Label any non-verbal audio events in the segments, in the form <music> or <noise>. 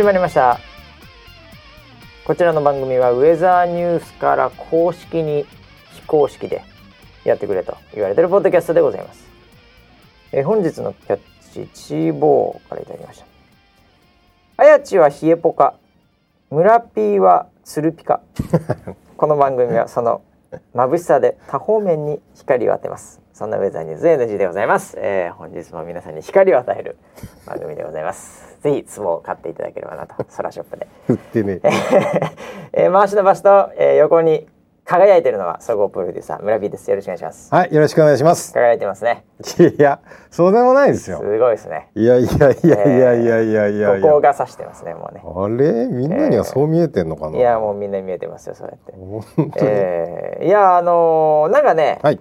始まりました。こちらの番組はウェザーニュースから公式に非公式でやってくれと言われてるポッドキャストでございます。えー本日のキャッチチーボーからいただきました。あやちは冷えポカ。村ピーはつるピカ。<laughs> この番組はその眩しさで多方面に光を当てますそんなウェザーニュース NG でございます、えー本日も皆さんに光を与える番組でございます。ぜひ壺を買っていただければなと。ソラショップで。売ってね。えー回しの場所と、えー横に輝いてるのは総合プロデューサー村 P です。よろしくお願いします。はいよろしくお願いします。輝いてますね。いやそうでもないですすよごいですね。いやいやいやいやいやいやいやいや。ここが指してますねもうね。あれみんなにはそう見えてんのかな、いやもうみんな見えてますよそうやって本当に、えーいやあのーなんかね、はい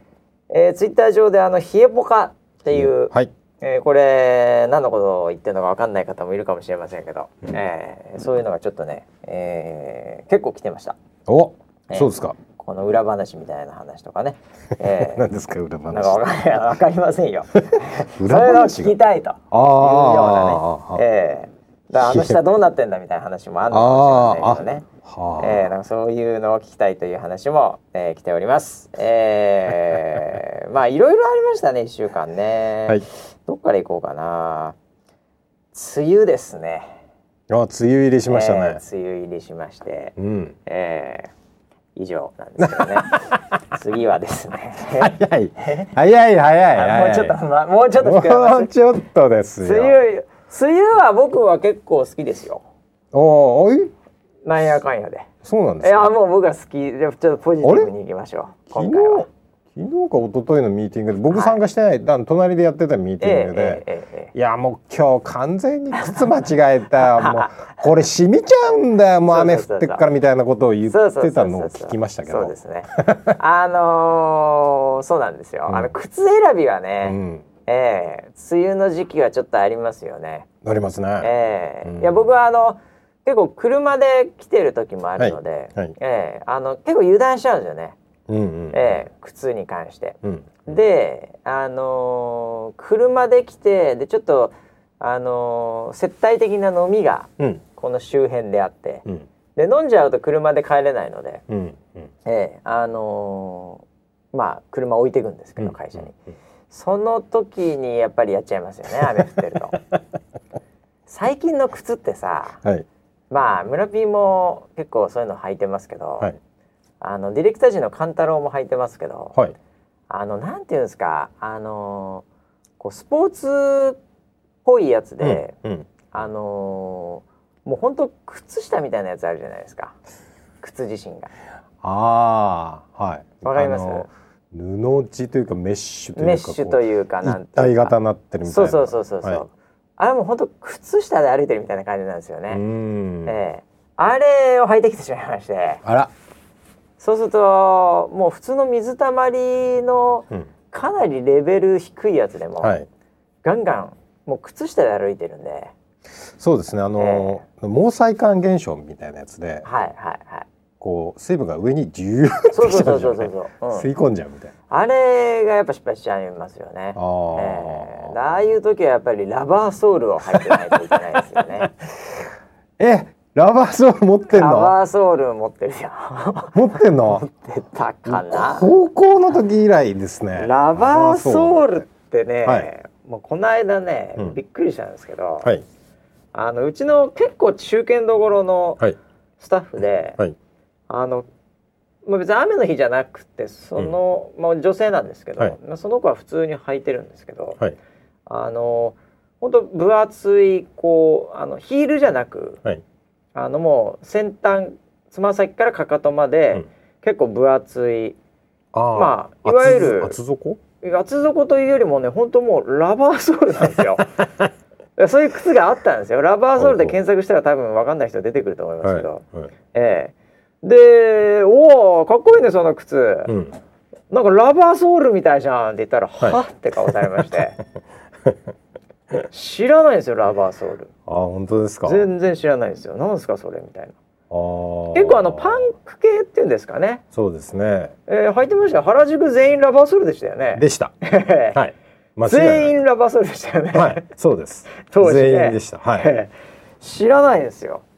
えー、ツイッター上であの冷えポカっていう、はい。えーこれ何のことを言ってるのか分かんない方もいるかもしれませんけど、えーそういうのがちょっとね、えー結構来てました。お、えーそうですか。この裏話みたいな話とかね、えー <laughs> 何ですか裏なんかわ話かりませんよ。<laughs> そ裏れを聞きたいというようなね。ええだあの下 <laughs> どうなってんだみたいな話もあるのかもしれないけどね。はあ、ええなんかそういうのを聞きたいという話も、えー来ております。ええ <laughs> まあいろいろありましたね一週間ね。はいどっから行こうかな。梅雨ですね。あ梅雨入りしましたね、えー梅雨入りしまして、うんええ以上なんですけどね。<laughs> 次はですね。早い早い早いもうちょっと、ま、もうちょっともうちょっとですよ梅雨梅雨は僕は結構好きですよ。おおい？なんやかんやで。いそうなんですか？やもう僕は好きでちょっとポジティブにいきましょう。昨日今回は。昨日か一昨日のミーティングで僕参加してない、あの隣でやってたミーティングで、えええいやもう今日完全に靴間違えた。<laughs> もうこれ染みちゃうんだよもう雨降ってっからみたいなことを言ってたのを聞きましたけど。そうですね。あのーそうなんですよ、うん。あの靴選びはうね、んええ梅雨の時期はちょっとありますよね。乗りますね、ええ。うん。いや僕はあの結構車で来てる時もあるので、はいはい。ええあの結構油断しちゃうんですよね、うんうん。ええ靴に関して。うん。で、あのー車で来てでちょっと、あのー接待的な飲みがうん。この周辺であって、うん。で飲んじゃうと車で帰れないので、うんうん。ええあのーまあ車置いていくんですけど、うん会社に、うんその時にやっぱりやっちゃいますよね <laughs> 雨降ってると最近の靴ってさはい。まあ村 P も結構そういうの履いてますけど、はい。あのディレクター陣の勘太郎も履いてますけど、はい。あのなんていうんですかあのーこうスポーツっぽいやつで、うんうん。あのーもう本当靴下みたいなやつあるじゃないですか。靴自身が。ああはい。わかります？布地というかメッシュというかメッシュとういうかなん一体型になってるみたいな。そうそうそうそうそう、はい。あれもう本当靴下で歩いてるみたいな感じなんですようね、ん。ええ。あれを履いてきてしまいまして。あら。そうするともう普通の水たまりのうん。かなりレベル低いやつでも、はい。ガンガンもう靴下で歩いてるんで。そうですね。あの、毛細管現象みたいなやつで。はいはいはいこう水分が上にジューッときちゃうじゃんそうそう、うん吸い込んじゃうみたいな。あれがやっぱ失敗しちゃいますよね。あー。えーああいう時はやっぱりラバーソールを履いてないといけないですよね。<laughs> えラバーソール持ってんラのバーソール持ってるよ。持ってんの？出たかな。高校の時以来ですね。ラバーソールってね、はい。もうこの間ね、うん。びっくりしたんですけど、はい。あのうちの結構中堅どころのはい。スタッフで、はいあの。まあ、別に雨の日じゃなくてその、まあ、女性なんですけど、はい。まあ、その子は普通に履いてるんですけど、はい。あの本当分厚いこうあのヒールじゃなくはい。あのもう先端つま先からかかとまで、うん。結構分厚いまあいわゆる厚底？厚底というよりもね本当もうラバーソールなんですよ。<laughs> そういう靴があったんですよ。ラバーソールで検索したら多分分かんない人出てくると思いますけど、はい。はい。ええで「おおかっこいいねその靴、うん。なんかラバーソールみたいじゃん」って言ったら「はい。はっ?」って顔されまして。<laughs> 知らないんですよラバーソール。あ本当ですか。全然知らないんですよ。なんですかそれみたいな。結構あのパンク系っていうんですかね、そうですね。えー、履いてましたよ。原宿全員ラバーソールでしたよね。でした。<laughs> はい。全員ラバーソールでしたよね、はい。そうです。当時ね。全員でした。はい。え <laughs> え知らないんですよ。あ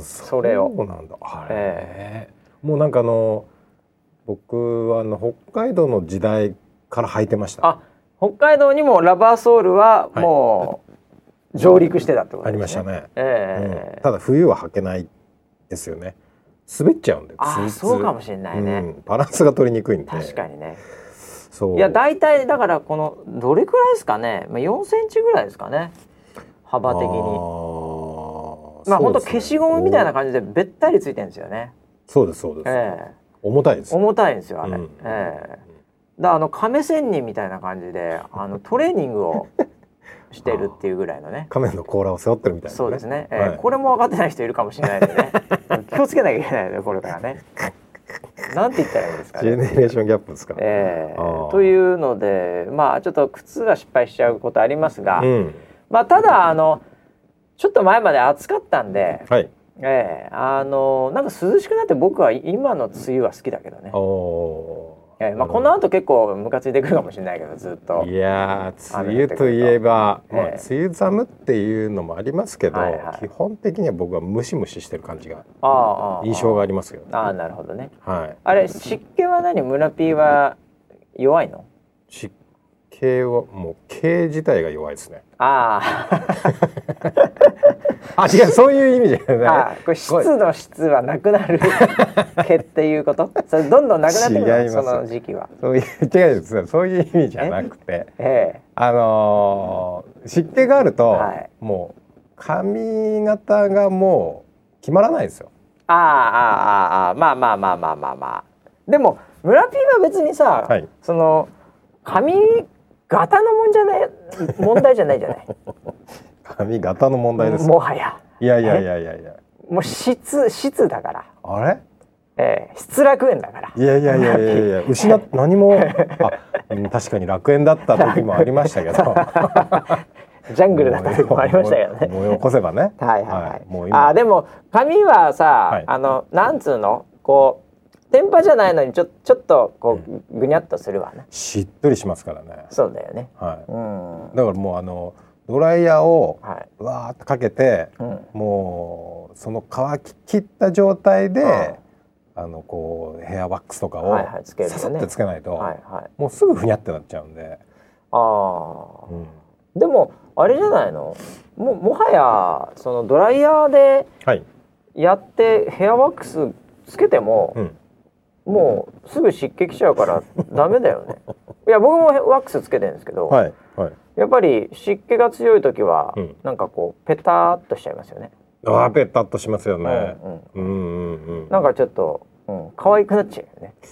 それを。そうなんだ。あれ、えもうなんかあの僕はあの北海道の時代から履いてました。あ北海道にもラバーソールはもう上陸してたってことあですね。りましたね、ええ。うん。ただ冬は履けないですよね。滑っちゃうんであそうかもしれないね、うん。バランスが取りにくいんで。確かにね。そう。いや大体だからこのどれくらいですかね、まあ、4センチぐらいですかね。幅的にまあ本当消しゴムみたいな感じでべったりついてるんですよね。そうですそうです、ええ。重たいです。重たいんですよあれ、うん。ええ。だあの亀仙人みたいな感じであの <laughs> トレーニングをしてるっていうぐらいのね。仮面の甲羅を背負ってるみたいな、そうですね、ええ。はい。これも分かってない人いるかもしれないんでね。<laughs> 気をつけなきゃいけないよねこれからね。なんて言ったらいいんですかジェねネレーションギャップですか、えーというのでまあちょっと靴は失敗しちゃうことありますが、うん。まあただあのちょっと前まで暑かったんで、はい。ええあのなんか涼しくなって僕は今の梅雨は好きだけどね。ええまあ、この後結構ムカついてくるかもしれないけどずっと。いやー梅雨といえば、まあ、ええ梅雨寒っていうのもありますけど、はいはい。基本的には僕はムシムシしてる感じがああああ印象がありますよ。ね。ああなるほどね。はい。あれ湿気は何？村 P は弱いの？湿気はもう毛自体が弱いですね。あ <laughs> あ違うそういう意味じゃあない。ああこれ湿度質はなくなる。毛っていうこと？それどんどんなくなってくるの？その時期は。そういう違うですそういう意味じゃなくて、え？あのー湿気があると、はい。もう髪型がもう決まらないですよ。ああああああまあまあまあまあまあまあ。でも村 P は別にさ、はい。その髪型のもんじゃない問題じゃないじゃない。髪型の問題です。もはや。いやいやいやいやいや。もう質質だから、あれ？ええ。失楽園だから。いやいやいやいやいや。<laughs> 失っ何もあ、うん確かに楽園だった時もありましたけど。<laughs> ジャングルだった時もありましたけどね。思い起こせばね。はいはいはい、もう今。あでも髪はさ、はい。あのなんつうの？こう天パじゃないのにちょちょっとこうぐにゃっとするわねしっとりしますからね。そうだよね。はうん。いだからもうあのドライヤーをはい、わーっとかけてうん、もうその乾ききった状態で、うんあのこうヘアワックスとかをささってつけないと、はいはい。もうすぐふにゃってなっちゃうんで、ああ。うん。でもあれじゃないの？ももはやそのドライヤーではい、やってヘアワックスつけてもう、ん、もうすぐ湿気きちゃうから <laughs> ダメだよね。いや僕もワックスつけてるんですけど、はいはい。やっぱり湿気が強い時は、うん。なんかこうペタっとしちゃいますよね、あーペタッとしますよね、うんうん。うんうんうん。なんかちょっと、うん、可愛くなっちゃうよね。<laughs>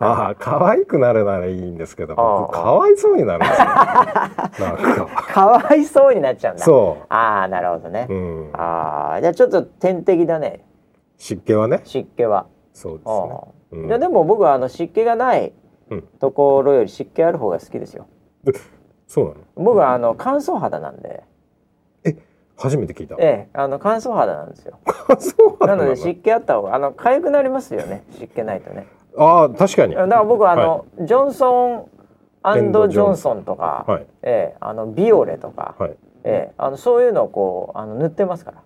ああ可愛くなるならいいんですけどああ僕かわいそうになるんですよ。<laughs> なんか。可愛そうになっちゃうんだ。そああなるほどね、う、うん、ああじゃあちょっと天敵だね。湿気はね。湿気はそうですあね。あ、うん。いやでも僕はあの湿気がないうん。ところより湿気ある方が好きですよ。<laughs> そうなの？僕はあの乾燥肌なんで。初めて聞いた。ええあの乾燥肌なんですよ。そうなのなので湿気あった方があの痒くなりますよね。湿気ないとね。ああ確かに。だから僕はあの、はジョンソンエンドジョンソンとか、はい。ええあのビオレとか、はい。ええあのそういうのをこうあの塗ってますから。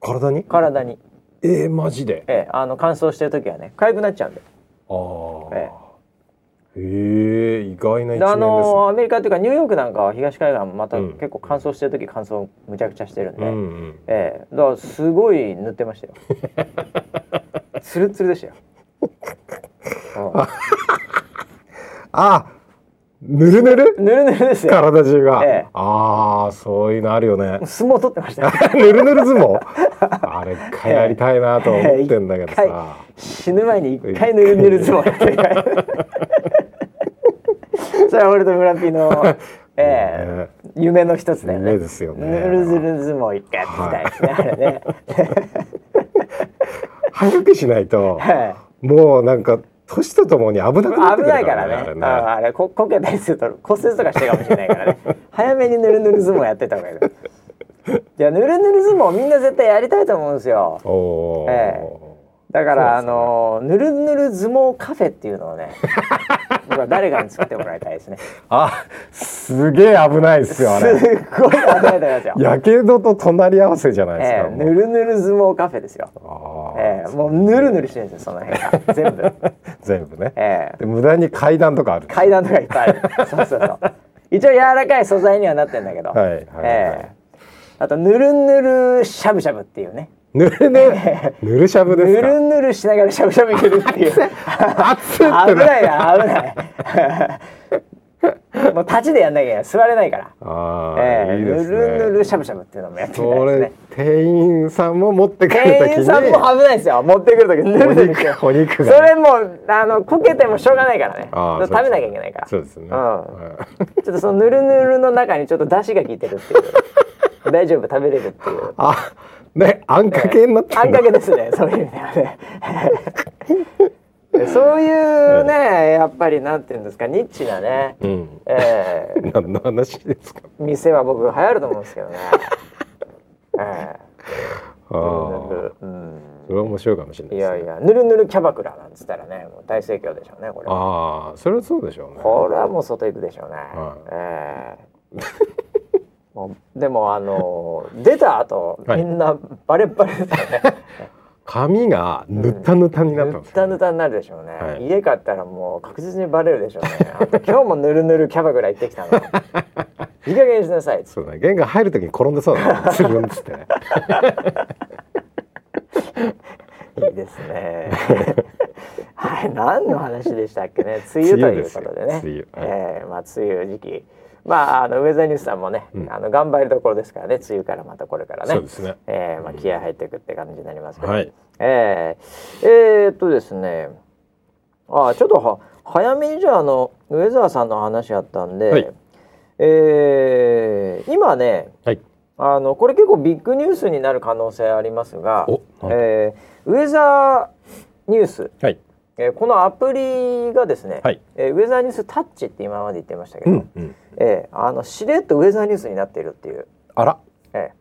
体に？体に、えー、マジで？ええあの乾燥してる時はね痒くなっちゃうんでああ、えへえ意外な一面でです、あのアメリカっていうかニューヨークなんかは東海岸またうん。結構乾燥してる時乾燥むちゃくちゃしてるんで、うんうん。ええ。だからすごい塗ってましたよ。<laughs> ツルツルでしたよ、うんあぬるぬる？ぬるぬるですよ。体中が、ええ。ああそういうのあるよね。相撲取ってましたよ。<laughs> ぬるぬる相撲？あれ一回やりたいなと思ってんだけどさ、ええ死ぬ前に一回ぬるぬる相撲やってそれは俺と村ピーの、ええね。夢の一つだよね。夢ですよね。ぬるずる相撲一回やってみたいですね、あれね。早くしないとはもうなんか年とともに危なくなってくるい危ないからね。あれね。ああれここけたりすると骨折とかしてるかもしれないからね。早めにぬるぬる相撲やってた方がいい。よ <laughs> いやぬるぬる相撲みんな絶対やりたいと思うんですよ。おおー、えだから、ね。のぬるぬる相撲カフェっていうのをね <laughs> 僕は誰かに作ってもらいたいですね。あすげえ危ないですよあすれっごい危ないと思いますよ。<laughs> やけどと隣り合わせじゃないですか、ええぬるぬる相撲カフェですよ。ええもうぬるぬるしてるんですよその辺が。全部。全部ね、ええ。で無駄に階段とかある。階段とかいっぱいある。そうそうそう。一応柔らかい素材にはなってんだけど、はいはいはい。ええあとぬるぬるしゃぶしゃぶっていうね。ぬるぬる？<laughs> ぬるしゃぶぬですか？るぬるしながらしゃぶしゃぶいけるっていう。<laughs> <laughs> 危ないな危ない <laughs> もう立ちでやんなきゃ座れないから。ああ、ええ。いいですね。ぬるぬるしゃぶしゃぶっていうのもやってみたいそれですね店員さんも持ってくるに。店員さんも危ないですよ。持ってくる時ぬるぬるしてお肉が。ねそれもうあのこけてもしょうがないからね。あー食べなきゃいけないから。そうですね、うん。はちょっとそのぬるぬるの中にちょっと出汁が効いてるっていう。大丈夫？食べれるっていう。<laughs> あねあんかけになってあんかけですね。そういう意味ではねそういうねやっぱりなんていうんですかニッチなね、うん。えー <laughs> 何の話ですか？店は僕流行ると思うんですけどね。<laughs> えあえぬるぬあるうん。それは面白いかもしれないですね。いやいやぬるぬるキャバクラなんつったらねもう大盛況でしょうねこれは。ああそれはそうでしょうね。これはもう外行くでしょうね、はええ。もうでもあの出た後、はい。みんなバレッバレですよね <laughs> 髪がぬたぬたになったんですたぬたになるでしょうね、はい。家帰ったらもう確実にバレるでしょうね。今日もぬるぬるキャバクラ行ってきたの <laughs> いい加減にしなさい。そうだね。玄関入るときに転んでそうだね。<laughs> つるんっつって。ねいいですね。はい、何の話でしたっけね。梅雨ということでね。<laughs> 梅雨ですよ。梅雨えーまあ梅雨時期。まああのウェザーニュースさんもね、うんあの頑張りどころですからね。梅雨からまたこれからね。そうですねえーまあ気合入っていくって感じになりますけど。はいえーえーっとですね。あちょっとは早めにじゃああのウェザーさんの話あったんで、はいえー今ね。はいあのこれ結構ビッグニュースになる可能性ありますが、えーウェザーニュース、はいえーこのアプリがですね、はい。えーウェザーニュースタッチって今まで言ってましたけど、うんうんえーあのしれっとウェザーニュースになっているっていう、あら。え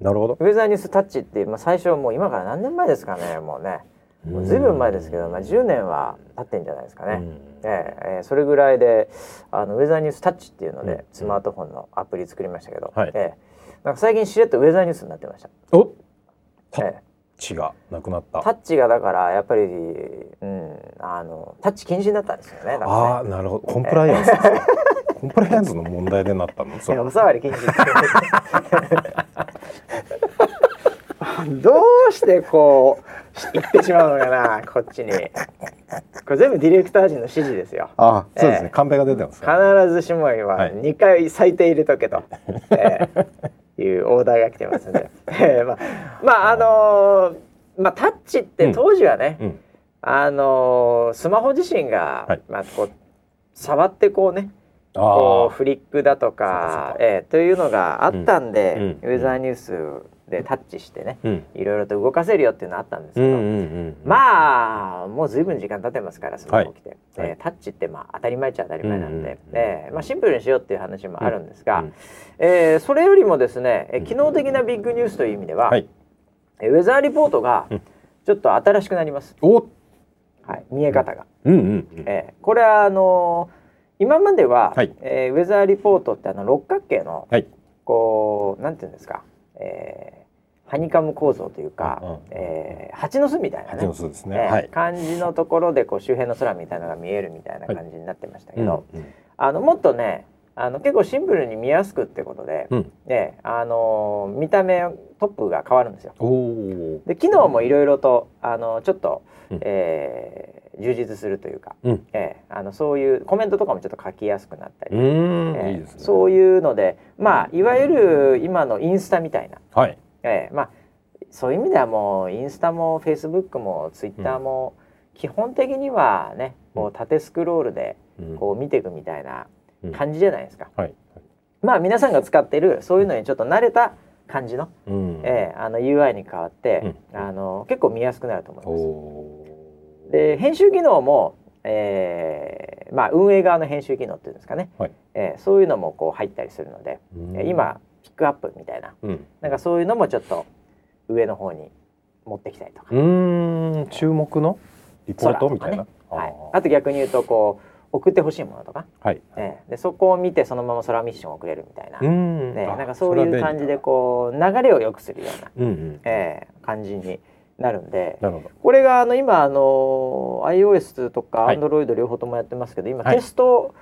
なるほど。ーウェザーニュースタッチって、まあ、最初もう今から何年前ですかねもうね。もうずいぶん前ですけど、まあ、10年は経ってんじゃないですかね。うん。えーえーそれぐらいであのウェザーニュースタッチっていうので、うんスマートフォンのアプリ作りましたけど、はい。えーなんか最近しれっとウェザーニュースになってました。おえーチがなくなった。タッチがだからやっぱり、うん、あのタッチ禁止になったんですよね。ね。ああなるほど。コンプライアンス。ですかコンプライアンスの問題でなったの？<laughs> それいやおさわり禁止どうしてこうし言ってしまうのかなこっちに。これ全部ディレクター陣の指示ですよ。あそうですね、ええ。カンペが出てます必ねずしもははい。2回最低入れとけと、えーいうオーダーが来てますんで、<laughs> えーまあまああのーまあタッチって当時はね、うん。あのースマホ自身が、はい。まあこう触ってこうねあこうあフリックだとかえーというのがあったんで、うん。うん。ウェザーニュースでタッチしてねうん。いろいろと動かせるよっていうのあったんですけど、うんうんうんまあもうずいぶん時間経ってますからスマホ来て、はい。えータッチってまあ当たり前っちゃ当たり前なんで、うんうんうん。えーまあ、シンプルにしようっていう話もあるんですが、うんえーそれよりもですね、えー機能的なビッグニュースという意味では、はい。えーウェザーリポートがうん。ちょっと新しくなります、おはい、見え方が。うんうんうん。えーこれはあのー今までは、はい。えーウェザーリポートってあの六角形のはい。こうなんていうんですか、えーハニカム構造というか、うんうん。えー蜂の巣みたいなね。蜂の巣ですね。えーはい。感じのところでこう周辺の空みたいなのが見えるみたいな感じになってましたけど、うんうん。あのもっとねあの結構シンプルに見やすくってことで、うん。ねあのー見た目トップが変わるんですよ。おおで機能もいろいろとあのちょっと、うん。えー充実するというか、うん。えーあのそういうコメントとかもちょっと書きやすくなったり、うえーいいですね。そういうのでまあいわゆる今のインスタみたいな、はいえーまあそういう意味ではもうインスタもフェイスブックもツイッターも基本的にはねこう縦スクロールでうん。こう見ていくみたいなうん。感じじゃないですか。はい。まあ皆さんが使ってるそういうのにちょっと慣れた感じの,、うん。えーあの UI に変わって、あの結構見やすくなると思いおます。おで編集機能も、えーまあ、運営側の編集機能っていうんですかね、はい。えーそういうのもこう入ったりするので、うん。えー今クアップみたいな。うん。なんかそういうのもちょっと上の方に持ってきたりとか、うーん。注目のリポートみたいな、はい、ああと逆に言うとこう送ってほしいものとか、はい。ええ。でそこを見てそのまま空ミッションを送れるみたいな、ん。ね、なんかそういう感じでこう流れを良くするような、う。うんうん。ええ感じになるんで。なるほど。これがあの今あの iOS とかはい。Android 両方ともやってますけど、今はい。テスト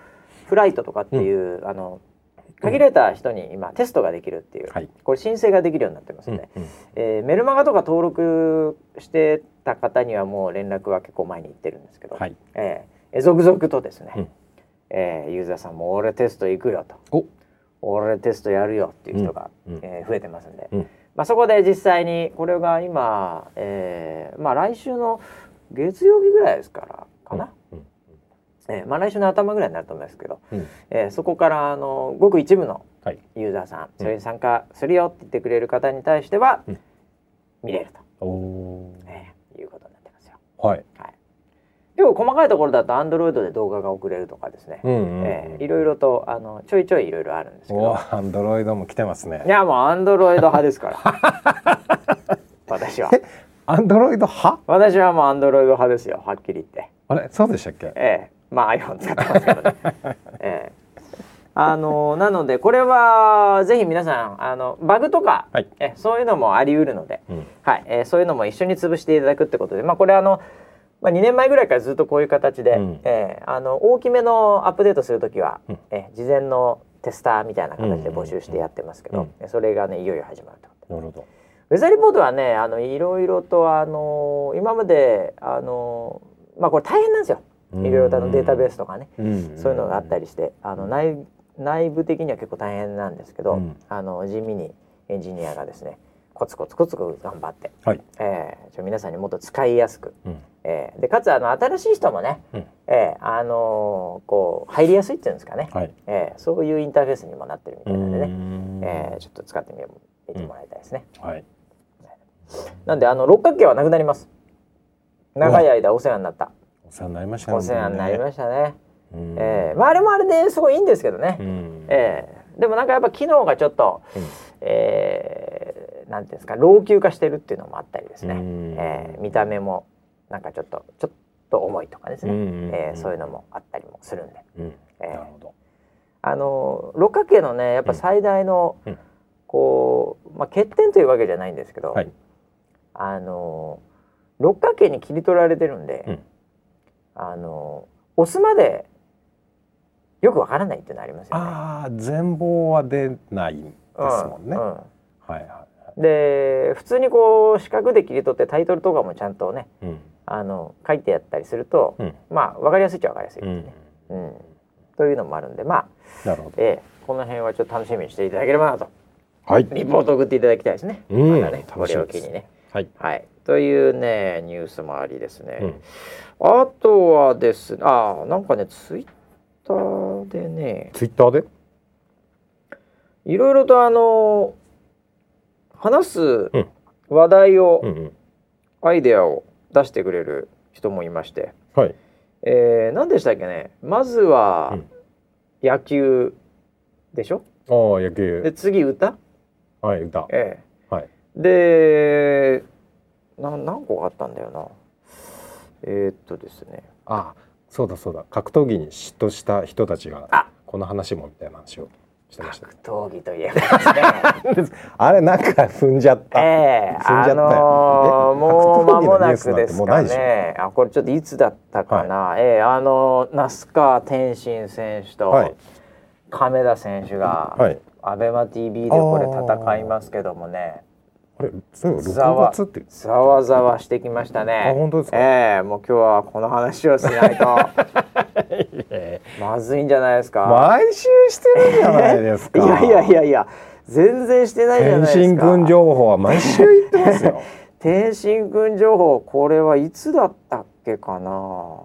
フライトとかっていう、あの限られた人に今テストができるっていう、はい。これ申請ができるようになってますうんので、えーメルマガとか登録してた方にはもう連絡は結構前に行ってるんですけど、はい。えーえ続々とですね、うんえーユーザーさんも「俺テスト行くよ」とお。「俺テストやるよ」っていう人が、うんうんえー増えてますんで、うんまあ、そこで実際にこれが今、えーまあ、来週の月曜日ぐらいですからかな、うん。えーまあ、来週の頭ぐらいになると思いますけど、うん。えーそこからあのごく一部のはい。ユーザーさん、それに参加するよって言ってくれる方に対しては、うん見れると、おおえーいうことになってますよ。ー。はい。でも細かいところだと Android で動画が送れるとかですね、うんうんうん。えーいろいろとあのちょいちょいいろいろあるんですけおどアンドロイドも来てますねい。やもう Android 派ですから <laughs> 私はアンドロイド派？私はもう Android 派ですよはっきり言ってあれそうでしたっけ？ええまあ iPhone 使ってますけどね <laughs> ええあのなのでこれはぜひ皆さんあのバグとか、はいえそういうのもあり得るので、うん。はいえーそういうのも一緒に潰していただくってことで、まあ、これあの、まあ、2年前ぐらいからずっとこういう形で、うんえーあの大きめのアップデートする時は、うんえー事前のテスターみたいな形で募集してやってますけど、うんえそれがねいよいよ始まると。なるほど。ウェザーリポートはねあのいろいろとあの今まであのまあこれ大変なんですよ。いろいろデータベースとかね、うん。そういうのがあったりしてあの内内部的には結構大変なんですけど、うんあの地味にエンジニアがですねコツコツコツコツ頑張って、はい。えー、皆さんにもっと使いやすく、うん。えーでかつあの新しい人もね、うんえーあのーこう入りやすいっていうんですかね、はい。えーそういうインターフェースにもなってるみたいなんでね、んえーちょっと使ってみよう見てもらいたいですね。はい。なんであの六角形はなくなります。長い間お世話になった。お世話になりましたね。お世話になりましたね。うんえーまああれもあれですごいいいんですけどね。うん。えーでもなんかやっぱ機能がちょっと、うんえーなんていうんですか老朽化してるっていうのもあったりですね。うんえー見た目もなんかちょっとちょっと重いとかですね。うんえーそういうのもあったりもするんで。うん。えーなるほど。あの六角形のねやっぱ最大の、うんこうまあ欠点というわけじゃないんですけど、はい。あの六角形に切り取られてるんで、うんあの押すまでよくわからないっていうのありますよね。ああ全貌は出ないですもんね。うはいはうんで普通にこう四角で切り取ってタイトルとかもちゃんとねい。うん。あの書いてやったりすると、うん。まあわかりやすいっちゃわかりやすいですうんね。。うんというのもあるんでまあ、なるほど。ええこの辺はちょっと楽しみにしていただければなとはい。リポート送っていただきたいですね。うんまたねこれを機にね。はい。はい、というねニュースもありですね。うん。あとはですね、あーなんかねツイッターでねツイッターで？いろいろとあの話すうん話題を、うんうん。アイデアを出してくれる人もいまして、はい。えー、何でしたっけねまずはうん野球でしょ？ああ野球で。次歌、はい歌。えはい。えでな何個かあったんだよなえー、っとですね。あそうだそうだ。格闘技に嫉妬した人たちがあ。この話もみたいな話をしてました格闘技といえばね。<laughs> あれなんか踏んじゃった、ええ踏んじゃったよ。あのーえもう間もなくですかね。あ、これちょっといつだったかな。ええあのー那須川天心選手とはい。亀田選手が、はい。アベマ TV でこれ戦いますけどもね、あれそういえばざわ6月って。ざわざわしてきましたね。あ本当ですか？ええもう今日はこの話をしないと。<laughs> まずいんじゃないですか？毎週してるじゃないですか。<laughs> いやいやいやいや、全然してないじゃないですか。天心君情報は毎週言ってますよ。<laughs> 天心くん情報これはいつだったっけかな？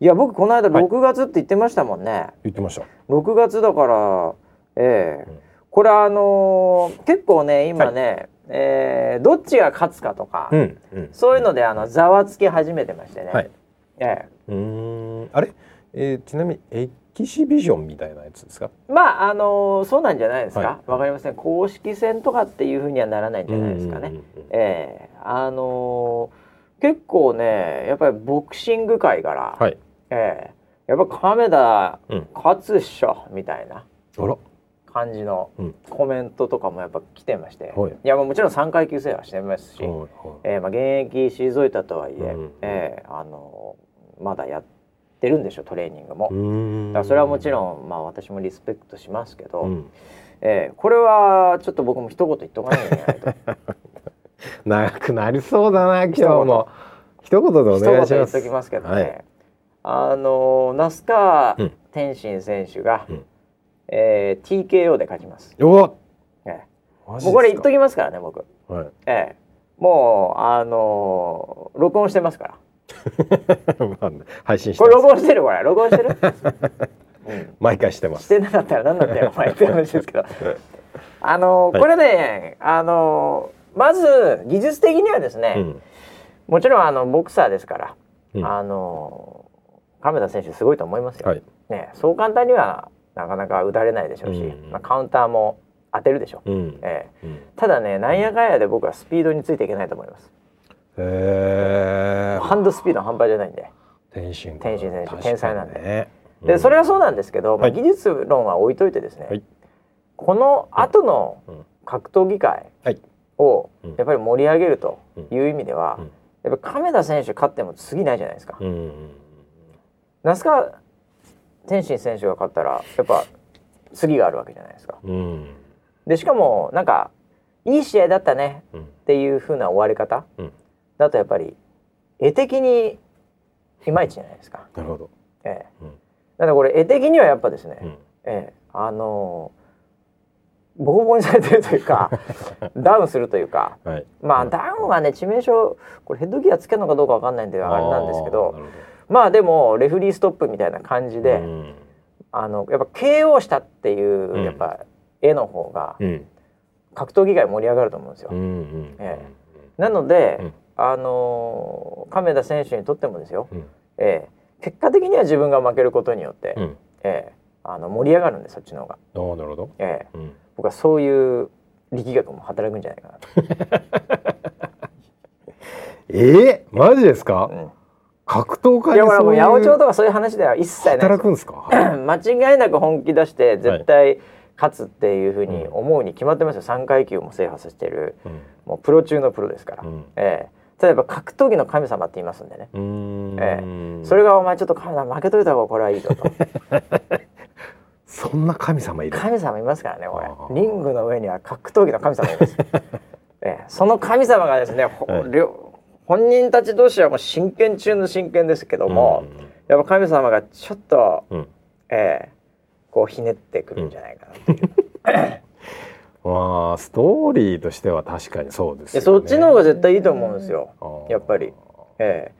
いや僕この間はい。6月って言ってましたもんね、言ってました。6月だからええ。うん。これあのー結構ね今ね、えーどっちが勝つかとか、うんうん。そういうのであのざわつき始めてましてね、はい。えうーん。あれ、えー、ちなみにエキシビジョンみたいなやつですか？えまああのーそうなんじゃないですか。わ、はい。かりません。公式戦とかっていうふうにはならないんじゃないですかね、うんうんうん。ええ。あのー結構ねやっぱりボクシング界から、はい。ええ。やっぱ亀田うん。勝つっしょみたいな。あら感じのうん。コメントとかもやっぱ来てまして、はい。いやもちろん3階級制覇してますし、はいはい。えーまあ、現役退いたとはいえ、うん。えーあのまだやってるんでしょトレーニングも。だからそれはもちろん、まあ、私もリスペクトしますけど、うん。えーこれはちょっと僕も一言言っとかないけないと。<laughs> 長くなりそうだな今日も。一言でお願いします。言っときますけどね、はい。あの那須川うん。天心選手が、うんえー TKO で勝ちます。おえマーもうこれ言っときますからね僕。はい。えーもうあのー録音してますから。<laughs> まあ配信してこれ録音してるこれ。録音してる、<laughs> うん。毎回してます。してなかったら何だったよお前って話ですけど。<laughs> あのーはい。これねあのーまず技術的にはですね、うん。もちろんあのボクサーですから、うん。あのー亀田選手すごいと思いますよ、はい。ね、そう簡単にはなかなか打たれないでしょうし、うん。まあ、カウンターも当てるでしょう、うん。ええ。うん。ただねなん。やかんやで僕はスピードについていけないと思います。へえ。ハンドスピード半端じゃないんで。天心天心選手天才なんで。ねでそれはそうなんですけど、まあ、はい。技術論は置いといてですね、はい。この後のうん。格闘技界はい。をうん。やっぱり盛り上げるという意味では、うん。やっぱ亀田選手勝っても次ないじゃないですか。うんうん。那須川天心選手が勝ったらやっぱ次があるわけじゃないですか。うん。でしかもなんかいい試合だったねうん。っていう風な終わり方うん。だとやっぱり絵的にいまいちじゃないですか。なるほど。ええ。うん。でこれ絵的にはやっぱですね、うん。ええあのーボコボコにされてるというか <laughs> ダウンするというかはい。まあ、うん。ダウンはね致命傷これヘッドギアつけるのかどうかわかんないんであれなんですけどあーなるほまあでもレフリーストップみたいな感じで、うん。あのやっぱ KO したっていう、うん。やっぱ絵の方がうん。格闘技界盛り上がると思うんですよ。うんうんえなので、うん。あのー亀田選手にとってもですよ、うん。ええ。結果的には自分が負けることによって、うん。ええあの盛り上がるんでそっちの方が、あーなるほど。ええ。うん。僕はそういう力学も働くんじゃないかな。<laughs> と。え？ーマジですか？うん格闘家いやほらもうにそういう八百長とかそういう話では一切ない働くんですか？<laughs> 間違いなく本気出して絶対勝つっていうふうに思うに決まってますよ。3階級も制覇させてる。うん。もうプロ中のプロですから、うん。ええ。例えば格闘技の神様って言いますんでね、うーん。えそれがお前ちょっと神様負けといた方がこれはいいぞと。<laughs> そんな神様いる？神様いますからねこれ。リングの上には格闘技の神様います、<laughs> ええ。その神様がですね、ほはい。両本人たち同士はもう真剣中の真剣ですけども、やっぱ神様がちょっと、うん。うんええこうひねってくるんじゃないかなっていう。<laughs> まあストーリーとしては確かにそうですよね。そっちの方が絶対いいと思うんですよ。やっぱり。ええ。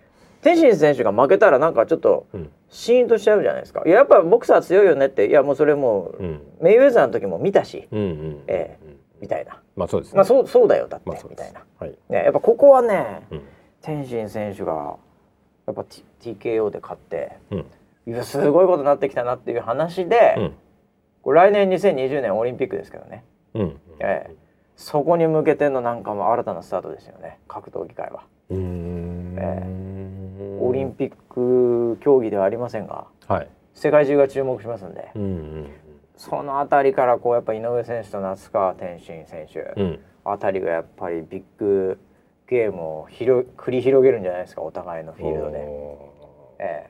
天心選手が負けたらなんかちょっとうん。シーンとしちゃうじゃないですか。いややっぱボクサー強いよねっていやもうそれもう、うん。メイウェザーの時も見たしうんうんえうん。みたいな。まあそうですね。まあそうそうだよだって、まあみたいな。はい。ねやっぱここはねうん天心選手がやっぱ T- TKO で勝ってうん。いやすごいことになってきたなっていう話で、うん。これ来年2020年オリンピックですけどね。うん。ええ。そこに向けてのなんかもう新たなスタートですよね。格闘技界は。えオリンピック競技ではありませんがはい。世界中が注目しますんで、うんうんそのあたりからこうやっぱ井上選手と那須川天心選手、うん。あたりがやっぱりビッグゲームを広繰り広げるんじゃないですかお互いのフィールドで。おえ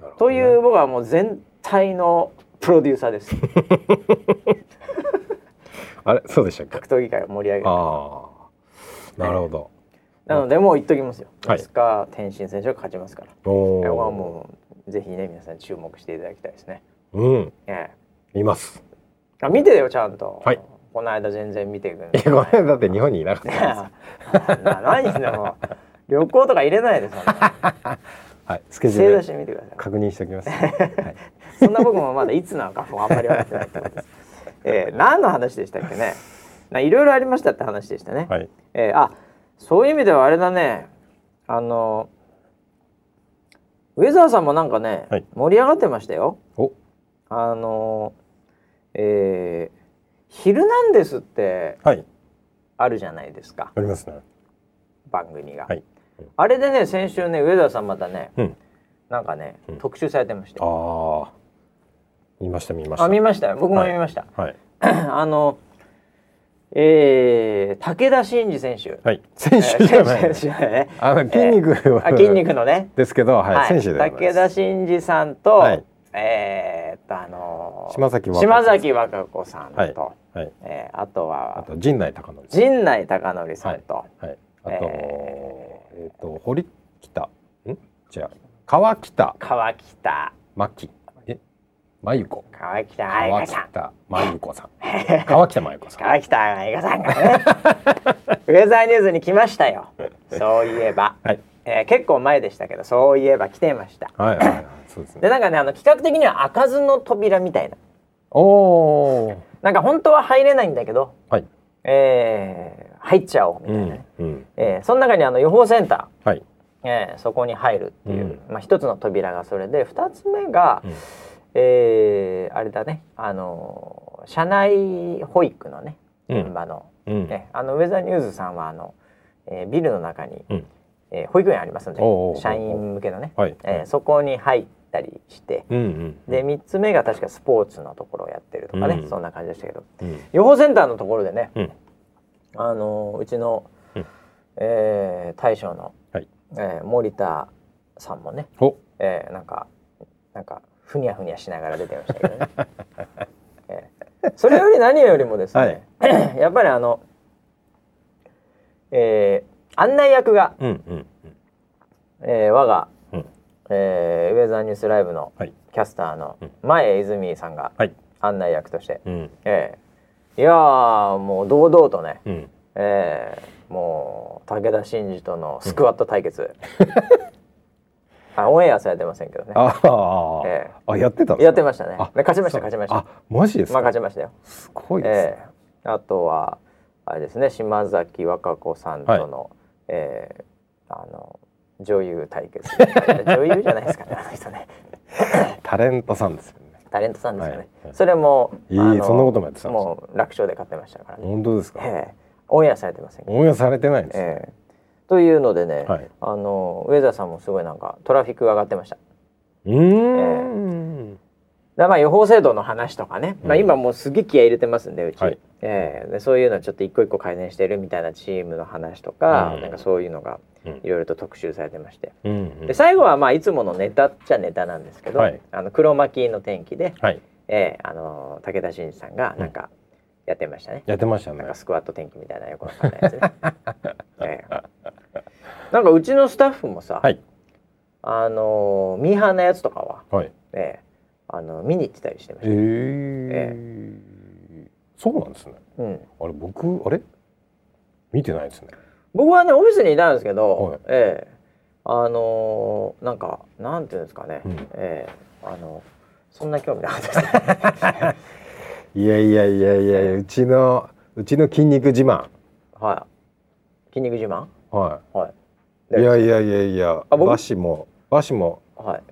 え。ね。という僕はもう全体のプロデューサーです。<laughs> あれそうでしたっけ？格闘技界を盛り上げるなるほど。なのでもう言っときますよ。那はい。須川天心選手が勝ちますから。おこれはおもうぜひね皆さん注目していただきたいですね。うん。えいます。え、あ見てよちゃんと。はいこの間全然見てくんいやごめんだって日本にいなかったんでな何してんの旅行とか入れないです <laughs> はいスケジュールしてみてください。確認しておきますはい <laughs> そんな僕もまだいつなのかもあんまり分かってないってことです。ええ、何の話でしたっけね？ないろいろありましたって話でしたね。はいええ、あそういう意味ではあれだね。あのウェザーさんもなんかね、はい盛り上がってましたよ。おあのえーヒルナンデス」ってはい。あるじゃないですか。ありますね。番組が、はい。あれでね先週ね上田さんまたねうん。なんかね、うん。特集されてましてああ見ました見ました。あ見ましたよ。僕も見ました、はい。<clears throat> あのえー、武田真治選手。はい。選手じゃない、<laughs> あの筋肉は、あ筋肉のね、ですけど、はい、選手で武田真治さんと、はい。えーっとあのー島崎和歌子さんと、はいはい。えーあとは。あと陣内孝則。さん陣内孝則さんと、はいあとええっ、と堀北。ん？違う。川北。川北。真希。え？真由子。川北愛川香さん。北真由子さん。川北真由子さん。川北愛香さんがね。<laughs> ウェザーニューズに来ましたよ。そういえば、はいえー結構前でしたけどそういえば来てました。はいはいはいそうですね。でなんかねあの企画的には開かずの扉みたいな。おおなんか本当は入れないんだけど、はい。えー入っちゃおうみうたいなね、んうん。えーその中にあの予報センタはい。ー、えーそこに入るっていう、うん。まあ、一つの扉がそれで二つ目が、うん。えーあれだね。あのー車内保育のねうん。現場の、うん。ね、あのウェザーニューズさんはあの、えービルの中に、うんえー保育園ありますので社員向けのね、はい。えーそこに入ったりしてうんうんで3つ目が確かスポーツのところをやってるとかね、うん。そんな感じでしたけどうん。予報センターのところでね、うん。あのーうちの、うん。えー大将の、はい。えー森田さんもね、お。えーなんかなんかふにゃふにゃしながら出てましたけどね、<laughs> えーそれより何よりもですね、<clears throat> やっぱりあの、えー案内役が、うんうんえー我が、うん。えーウェザーニュースライブのはい。キャスターのうん。前泉さんがはい。案内役として、うん。えーいやーもう堂々とね、うん。えーもう武田真治とのスクワット対決、<laughs> あオンエアされてませんけどね。ああ、えあやってたやってましたね。あ。で勝ちました勝ちました。あマジですまあか、勝ちましたよ。すごいですね、えー。あとはあれですね島崎和歌子さんとの、えーあの女優対決。女優じゃないですかねあの人ね。タレントさんですよね。タレントさんですよね、はいはい。それもいいそんなこともやって。たもう楽勝で勝ってましたからね、本当ですか、えーオンエアされてませんけど、応援されてないんですね、えーというのでね、はい。あのウェザーさんもすごいなんかトラフィックが上がってました。うーん、だまあ予報制度の話とかね、まあ、うん今もうすげえ気合い入れてますんでうち、はい。えーでそういうのちょっと一個一個改善してるみたいなチームの話とか、うん。なんかそういうのがうん。いろいろと特集されてまして。うんうん。で最後はまあいつものネタっちゃネタなんですけど、はい。あの黒巻きの天気で、はい。えーあの武田真治さんがなんかやってましたね、やってましたね。なんかスクワット天気みたいなよくわかんないやつね、<laughs> えーなんかうちのスタッフもさ、はい。あのミーハーなやつとかは、はい。えーあの見に行ってたりしてまえした、ー。そうなんですね。うん、あれ僕あれ？見てないですね。僕はねオフィスにいたんですけど、はい。ええ。あのーなんかなんていうんですかね、うん。ええ。あのそんな興味なかったです。ね <laughs> いやいやいやいやうちのうちの筋肉自慢。はい。筋肉自慢？ははい。いいやいやいやいやあ僕？バシもバシも。はい。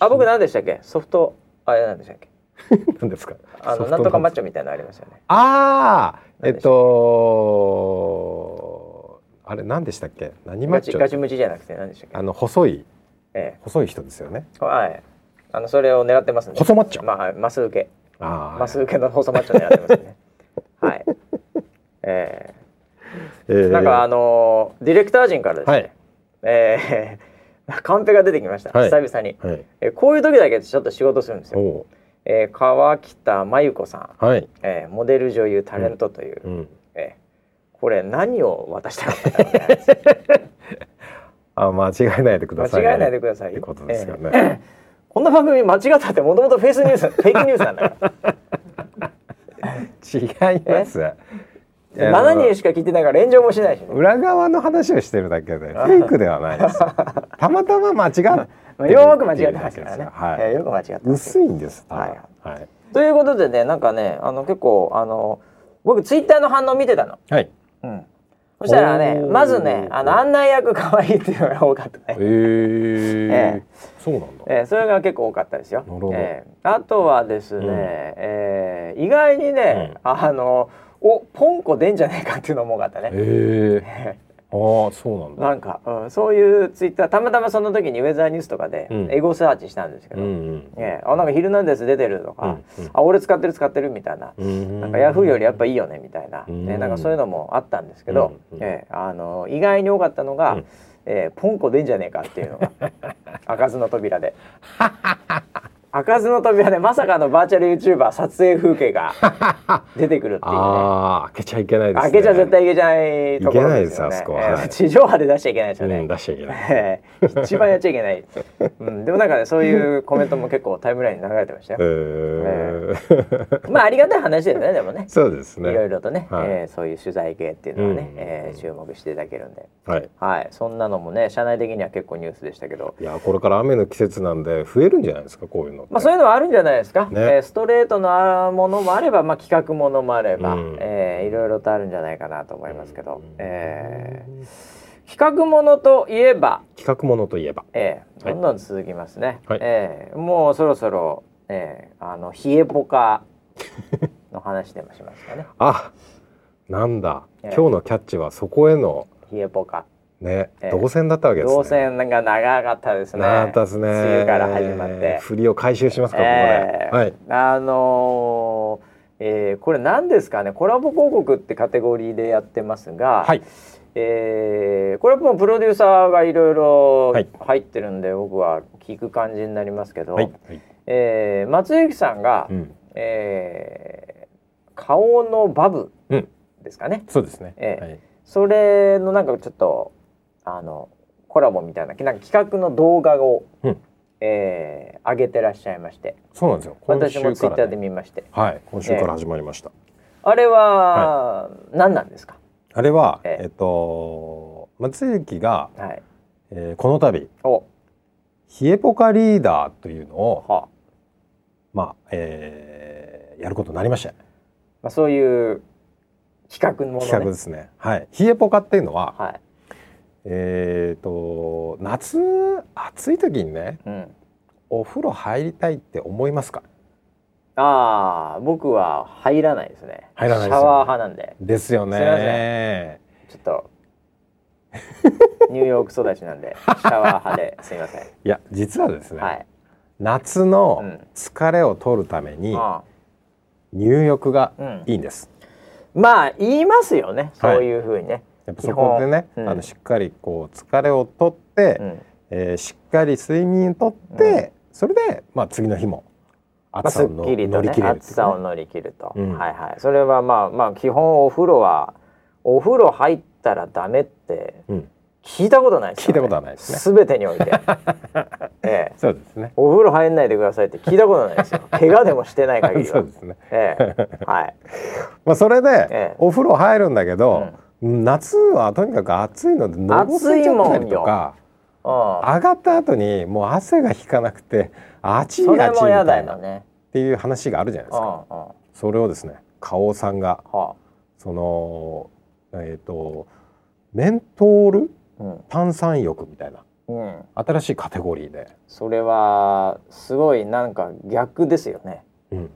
あ僕何でしたっけ？ソフトあれ何でしたっけ？<laughs> 何ですか？あのなんとかマッチョみたいなのありますよね。ああえっとあれ何でしたっけ？何マッチョ？ガチガチムチじゃなくて何でしたっけ？あの細いえ細い人ですよね。えはい。あのそれを狙ってますね。細マッチョ？まあはいマス受け。あマス受けの細マッチョ狙ってますね。<laughs> はい。ええ。なんかあのーディレクター陣からですね、はい。えー、<laughs> カンペが出てきました、はい。久々に、はい。えーこういう時だけちょっと仕事するんですよ、おえー、川北真由子さん、うはい。えー、モデル女優タレントという、うん。えーこれ何を渡したかったんだろうねあ間違えないでくださいね。間違えないでください。ってことですよね、えー <laughs> こんな番組間違ったってもともとフェイスニュース <laughs> フェイクニュースなんだから。違います7人しか聞いてないから炎上もしないしね、裏側の話をしてるだけでフェイクではないです。<laughs> たまたま間違ってまあ、よく間違ってますからね、はい、えーよく間違って薄いんですはい。はい。ということでねなんかねあの結構あの僕ツイッターの反応見てたの、はい。うん、そしたらねまずねあの案内役可愛いっていうのが多かったね、えー。えそうなんだ、えーそれが結構多かったですよ。なえーあとはですね、うん。えー意外にね、うあのおポンコ出んじゃねえかっていうのも多かったね、え。ー、ああそうなんだ。なんか、うん、そういうツイッターたまたまその時にウェザーニュースとかでうん。エゴサーチしたんですけど「うんうんええあなんか『ヒルナンデス』出てる」とか「うんうん。あ俺使ってる使ってる」みたいな。うん。なんかヤフーよりやっぱいいよねみたいな、うん。ね、なんかそういうのもあったんですけど、うんうん。ええあの意外に多かったのが、うん。ええポンコ出んじゃねえかっていうのが <laughs> 開かずの扉で開かずの扉でまさかのバーチャル YouTuber 撮影風景が <laughs> 出てくるっていうね。ああ開けちゃいけないですね。開けちゃ絶対いけないところですよね。いけないですあそこは。ええはい地上波で出しちゃいけないですよね、うん出しちゃいけない。え <laughs> え一番やっちゃいけない、うん、でもなんかねそういうコメントも結構タイムラインに流れてましたよ。えー。まあありがたい話ですよねでもね。そうですね。いろいろとね、はい。えーそういう取材系っていうのはね、うん。えー注目していただけるんで、はい。はい、そんなのもね社内的には結構ニュースでしたけど、いやこれから雨の季節なんで増えるんじゃないですかこういうのってまあ、そういうのはあるんじゃないですか、ね。えーストレートのものもあれば、まあ、企画ものもあれば、うん。えーいろいろとあるんじゃないかなと思いますけど、うん。えー企画ものといえば、企画ものといえば。えーはい。どんどん続きますね、はい。えーもうそろそろ、えーあの冷えポカ <laughs> の話でもしますかね。あなんだ、ええ今日のキャッチはそこへの。冷えポカね、ええ。動線だったわけですね。動線が長かったですね。長かったですね。梅雨から始まって。振りを回収しますか、えーここで。はい。あのーえーこれ何ですかね？コラボ広告ってカテゴリーでやってますが、はい。えーこれはもうプロデューサーがいろいろはい。入ってるんで、僕は聞く感じになりますけど、はい、はい。えー松雪さんが、うん、えー顔のバブうん。ですかね、そうですね、ええ。はい。それのなんかちょっとあのコラボみたいななんか企画の動画を、うん。えー上げてらっしゃいまして。そうなんですよ。今私もツイッターでね、見まして。はい今週から始まりました、あれは何なんですか、あれは、えええっと松雪が、はい、えーこの度お。冷えポカリーダーというのをはあ。まあ、えーやることになりました。まあ、そういう企画のものね。企画ですね。はい。冷えポカっていうのははいえっ、と夏暑い時にねうん、お風呂入りたいって思いますか？ああ僕は入らないですね。入らないですよね。シャワー派なんで。ですよすいまねちょっとニューヨーク育ちなんで <laughs> シャワー派ですいません。いや実はですね、はい。夏のうん。疲れを取るためにあ入浴がうん。いいんです、まあ言いますよね。はい。そういうふうにね、やっぱそこでね、うん。あのしっかりこう疲れを取って、うん。えーしっかり睡眠とって、それでまあ次の日も暑さを乗り切れるね。暑さを乗り切ると、うん。はいはい。それはまあまあ基本お風呂はお風呂入ったらダメってうん。聞いたことないですよ、ね、聞いたことはないですね。てにおいて。<laughs> ええ。そうですね。お風呂入んないでくださいって聞いたことないですよ。<laughs> 怪我でもしてない限りは。そうですね。ええ。はい。まあそれで、ええ。お風呂入るんだけど、夏はとにかく暑いのでのぼせちゃったりとかうん。上がった後にもう汗が引かなくてあちいあちいみたいなね。ていう話があるじゃないですか。うんそれをですね花王さんがあ。そのえっ、とメントールうん。炭酸浴みたいなうん。新しいカテゴリーで、それはすごいなんか逆ですよね。うん、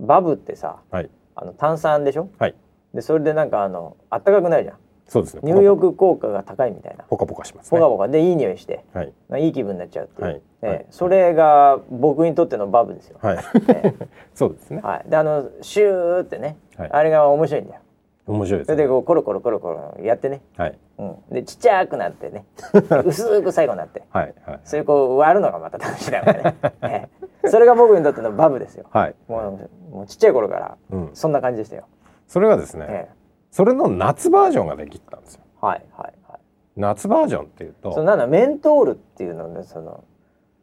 バブってさはい。あの炭酸でしょ？はいでそれでなんかあのあったかくなるじゃん。そうですね。入浴効果が高いみたいな。ポカポカしますポねカポカ。でいい匂いして。はい。まあいい気分になっちゃうっていう、はい。ええはい。それが僕にとってのバブですよ、はい。え <laughs> そうですね。えはい、であのシューってね、はい。あれが面白いんだよ。面白いですね。それでこうコロコロコロコロやってね、はい。うん、でちっちゃくなってね。<laughs> 薄く最後になって。はい。はい。それこう割るのがまた楽しいだからね、<laughs> ええ。それが僕にとってのバブですよ。はい、もうもうちっちゃい頃からうん、そんな感じでしたよ、それがですね、ええ。それの夏バージョンができたんですよ。はいはいはい。夏バージョンっていうとそのなんだメントールっていうのねその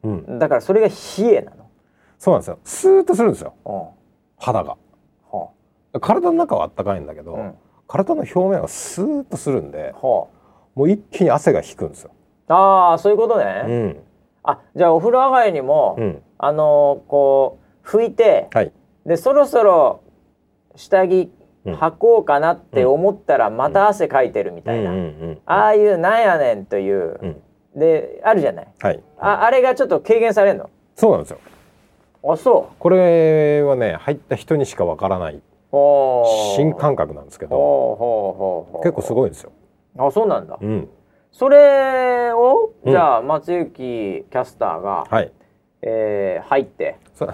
うん、だからそれが冷えなそうなんですよ。スーッとするんですよ。の肌が。うんは体の中はあったかいんだけど、あ、うん、体の表面はスーッとするんではもう一気に汗が引くんですよ、ああーそういうことね、うん。あじゃあお風呂上がりにも、うん、あのーこう拭いてはい。でそろそろ下着うん履こうかなって思ったらまた汗かいてるみたいな、ああいうなんやねんという、うん。であるじゃない？はい。ああれがちょっと軽減されるの？そうなんですよ。あそこれはね入った人にしかわからない新感覚なんですけど。結構すごいんですよ。あそうなんだ、うん、それをうん。じゃあ松行キャスターが、はいえー入って。<laughs>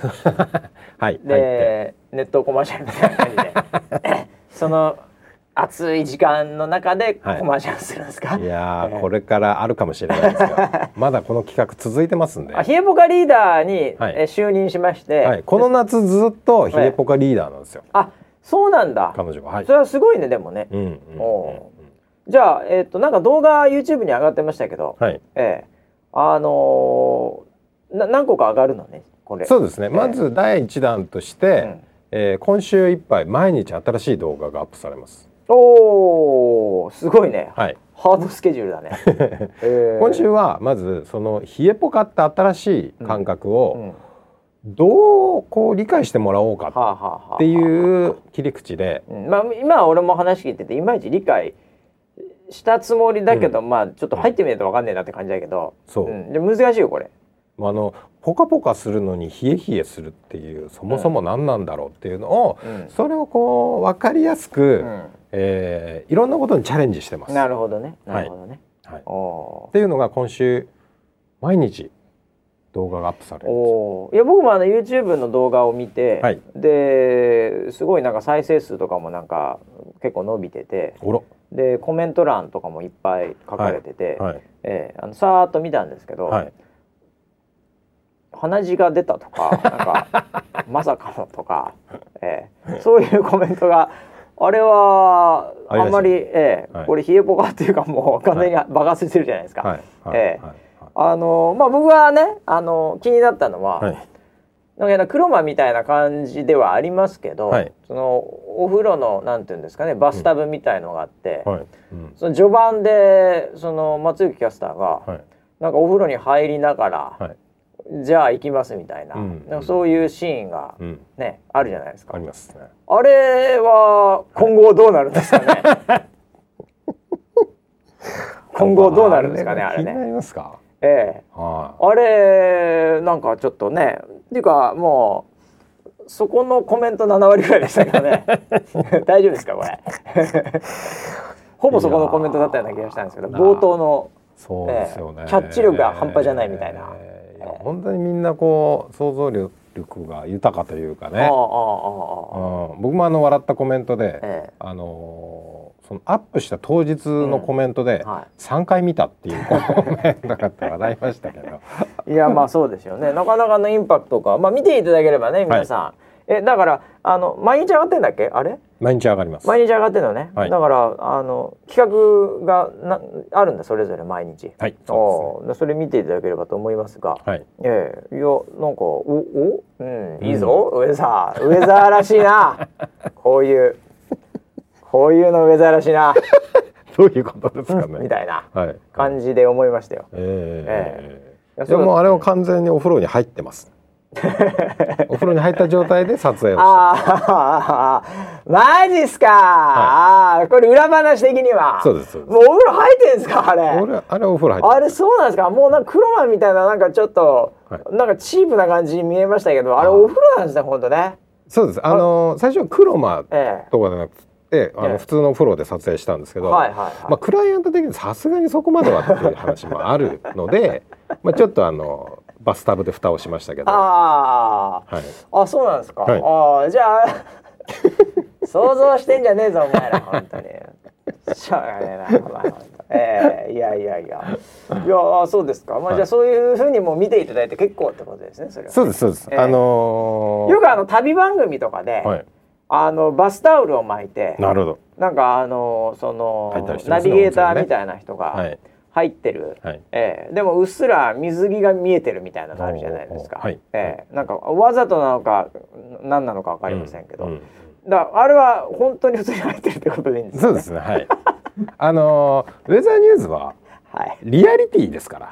はいで、ネットコマーシャルみたいな感じで。<laughs> その暑い時間の中ではい。コマーシャルするんですか、いやーこれからあるかもしれないですが <laughs> まだこの企画続いてますんで、あヒエポカリーダーに、はい。えー就任しまして、はい、この夏ずっとヒエポカリーダーなんですよ、あそうなんだ。彼女が。はい。それはすごいねでもね、うんうんうんおじゃあ、えっとなんか動画 YouTube に上がってましたけど、はい。ええあのーな何個か上がるのねこれ。そうですね、ええ。まず第一弾として、うん。えー今週いっぱい毎日新しい動画がアップされます。おーすごいね、はい。ハードスケジュールだね、<laughs> ええ。今週はまずそのヒエポカって新しい感覚うん。をどうこう理解してもらおうかっていう切り口で。うん、まあ今は俺も話聞いてていまいち理解したつもりだけど、まあちょっと入ってみないと分かんねえなって感じだけど、そう、ん、で難しいよこれ。あのポカポカするのに冷え冷えするっていうそもそも何なんだろうっていうのを、うん。それをこう分かりやすく、うん。えーいろんなことにチャレンジしてます。なるほどね。なるほどね。はい、っおていうのが今週毎日動画がアップされー。るいや僕もあの YouTube の動画を見て、はい。ですごいなんか再生数とかもなんか結構伸びててでコメント欄とかもいっぱい書かれてて、はい。えーあのさーっと見たんですけど、はい鼻血が出たとかなんかまさかのとか、えーそういうコメントがあれはあんまり、えーはい。これ冷えポカっていうかもう完全に爆発してるじゃないですか。はい。はい。ええ。はい。あのまあ僕はねあの気になったのは、はい。なんか黒間みたいな感じではありますけど、はい。そのお風呂のなんていうんですかねバスタブみたいのがあって、はい。うん。その序盤でその松行キャスターが、はい。なんかお風呂に入りながら、はいじゃあ行きますみたいな,、うん。そういうシーンがうん。ね、あるじゃないですか。ありますね。あれは今後どうなるんですかね？<laughs> 今後どうなるんですかねあれね。りますか？ええ。はあれなんかちょっとねっていうかもうそこのコメント7割ぐらいでしたけどね。<laughs> 大丈夫ですかこれ？<laughs> ほぼそこのコメントだったような気がしたんですけど冒頭のい。そうですよね。ええキャッチ力が半端じゃないみたいな。ええ。いや本当にみんなこう想像力が豊かというかね。僕もあの笑ったコメントで、ええ。あのーそのアップした当日のコメントでうん。は3回見たっていう <laughs> コメントがあって笑いましたけど、いやまあそうですよね。なかなかのインパクトかまあ見ていただければね皆さん、えだからあの毎日上がってんだっけ？あれ？毎日上がります。毎日上がってんのね、はいだからあの企画がなあるんだそれぞれ毎日はい、そおーそれ見ていただければと思いますが。はい。ええいやなんかおお？うんいいぞ、ウェザーウェザーらしいな <laughs> こういうこういうのウェザーらしいな <laughs> どういうことですかね。みたいなはい。感じで思いましたよ。ええいやでもあれは完全にお風呂に入ってます。お風呂に入った状態で撮影をああマジっすか、ああこれ裏話的には。そうですもうお風呂入ってんですかあれ。俺あれお風呂入ってあれそうなんですか。もうなんか黒マンみたいななんかちょっと、はい。なんかチープな感じに見えましたけどあれあーお風呂なんですね本当ね。そうです。あの最初は黒間ええとかじゃなくてあえ。えの普通のお風呂で撮影したんですけど、はいはいはい、まあ、クライアント的にさすがにそこまではっていう話もあるので <laughs> まあちょっとあのバスタブで蓋をしましたけど、はあい、ああそうなんですか、はい。ああじゃあ <laughs> 想像してんじゃねえぞお前ら本当に。しょうがねえなお前本当。ええいやいやいや。いやあそうですか。まあ、はいじゃあそういうふうにも見ていただいて結構ってことですねそれは。そうですそうです、ええ。あのーよくあの旅番組とかで、はい。あのバスタオルを巻いてなるほど。なんかあのその、ねナビゲーターみたいな人がはい入ってる、はい。ええ。でもうっすら水着が見えてるみたいなのあるじゃないですか、はい。ええ。なんかわざとなのか何なのか分かりませんけど、うん。うん。だからあれは本当に普通に入ってるってことでいいんですか、そうですね。はい。<laughs> あのーウェザーニューズははい。リアリティですから。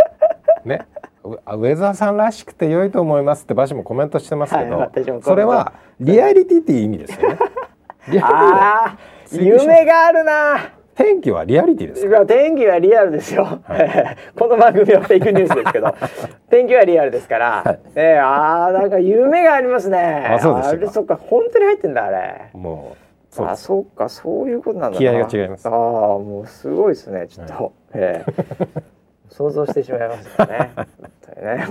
<laughs> ね。ウあウェザーさんらしくて良いと思いますってバシもコメントしてますけど、はい。それはリアリティっていう意味ですよね。<laughs> リアリティ夢があるな天気はリアリティですいや天気はリアルですよ、<laughs> この番組はフェイクニュースですけど。天気はリアルですから、はい。ええああなんか夢がありますね。あそうでしたかれそっか本当に入ってんだあれ。もうそうあそうかそういうことなんだな。気合が違います。ああもうすごいですねちょっと、ええ想像してしまいますよね。<laughs> ね。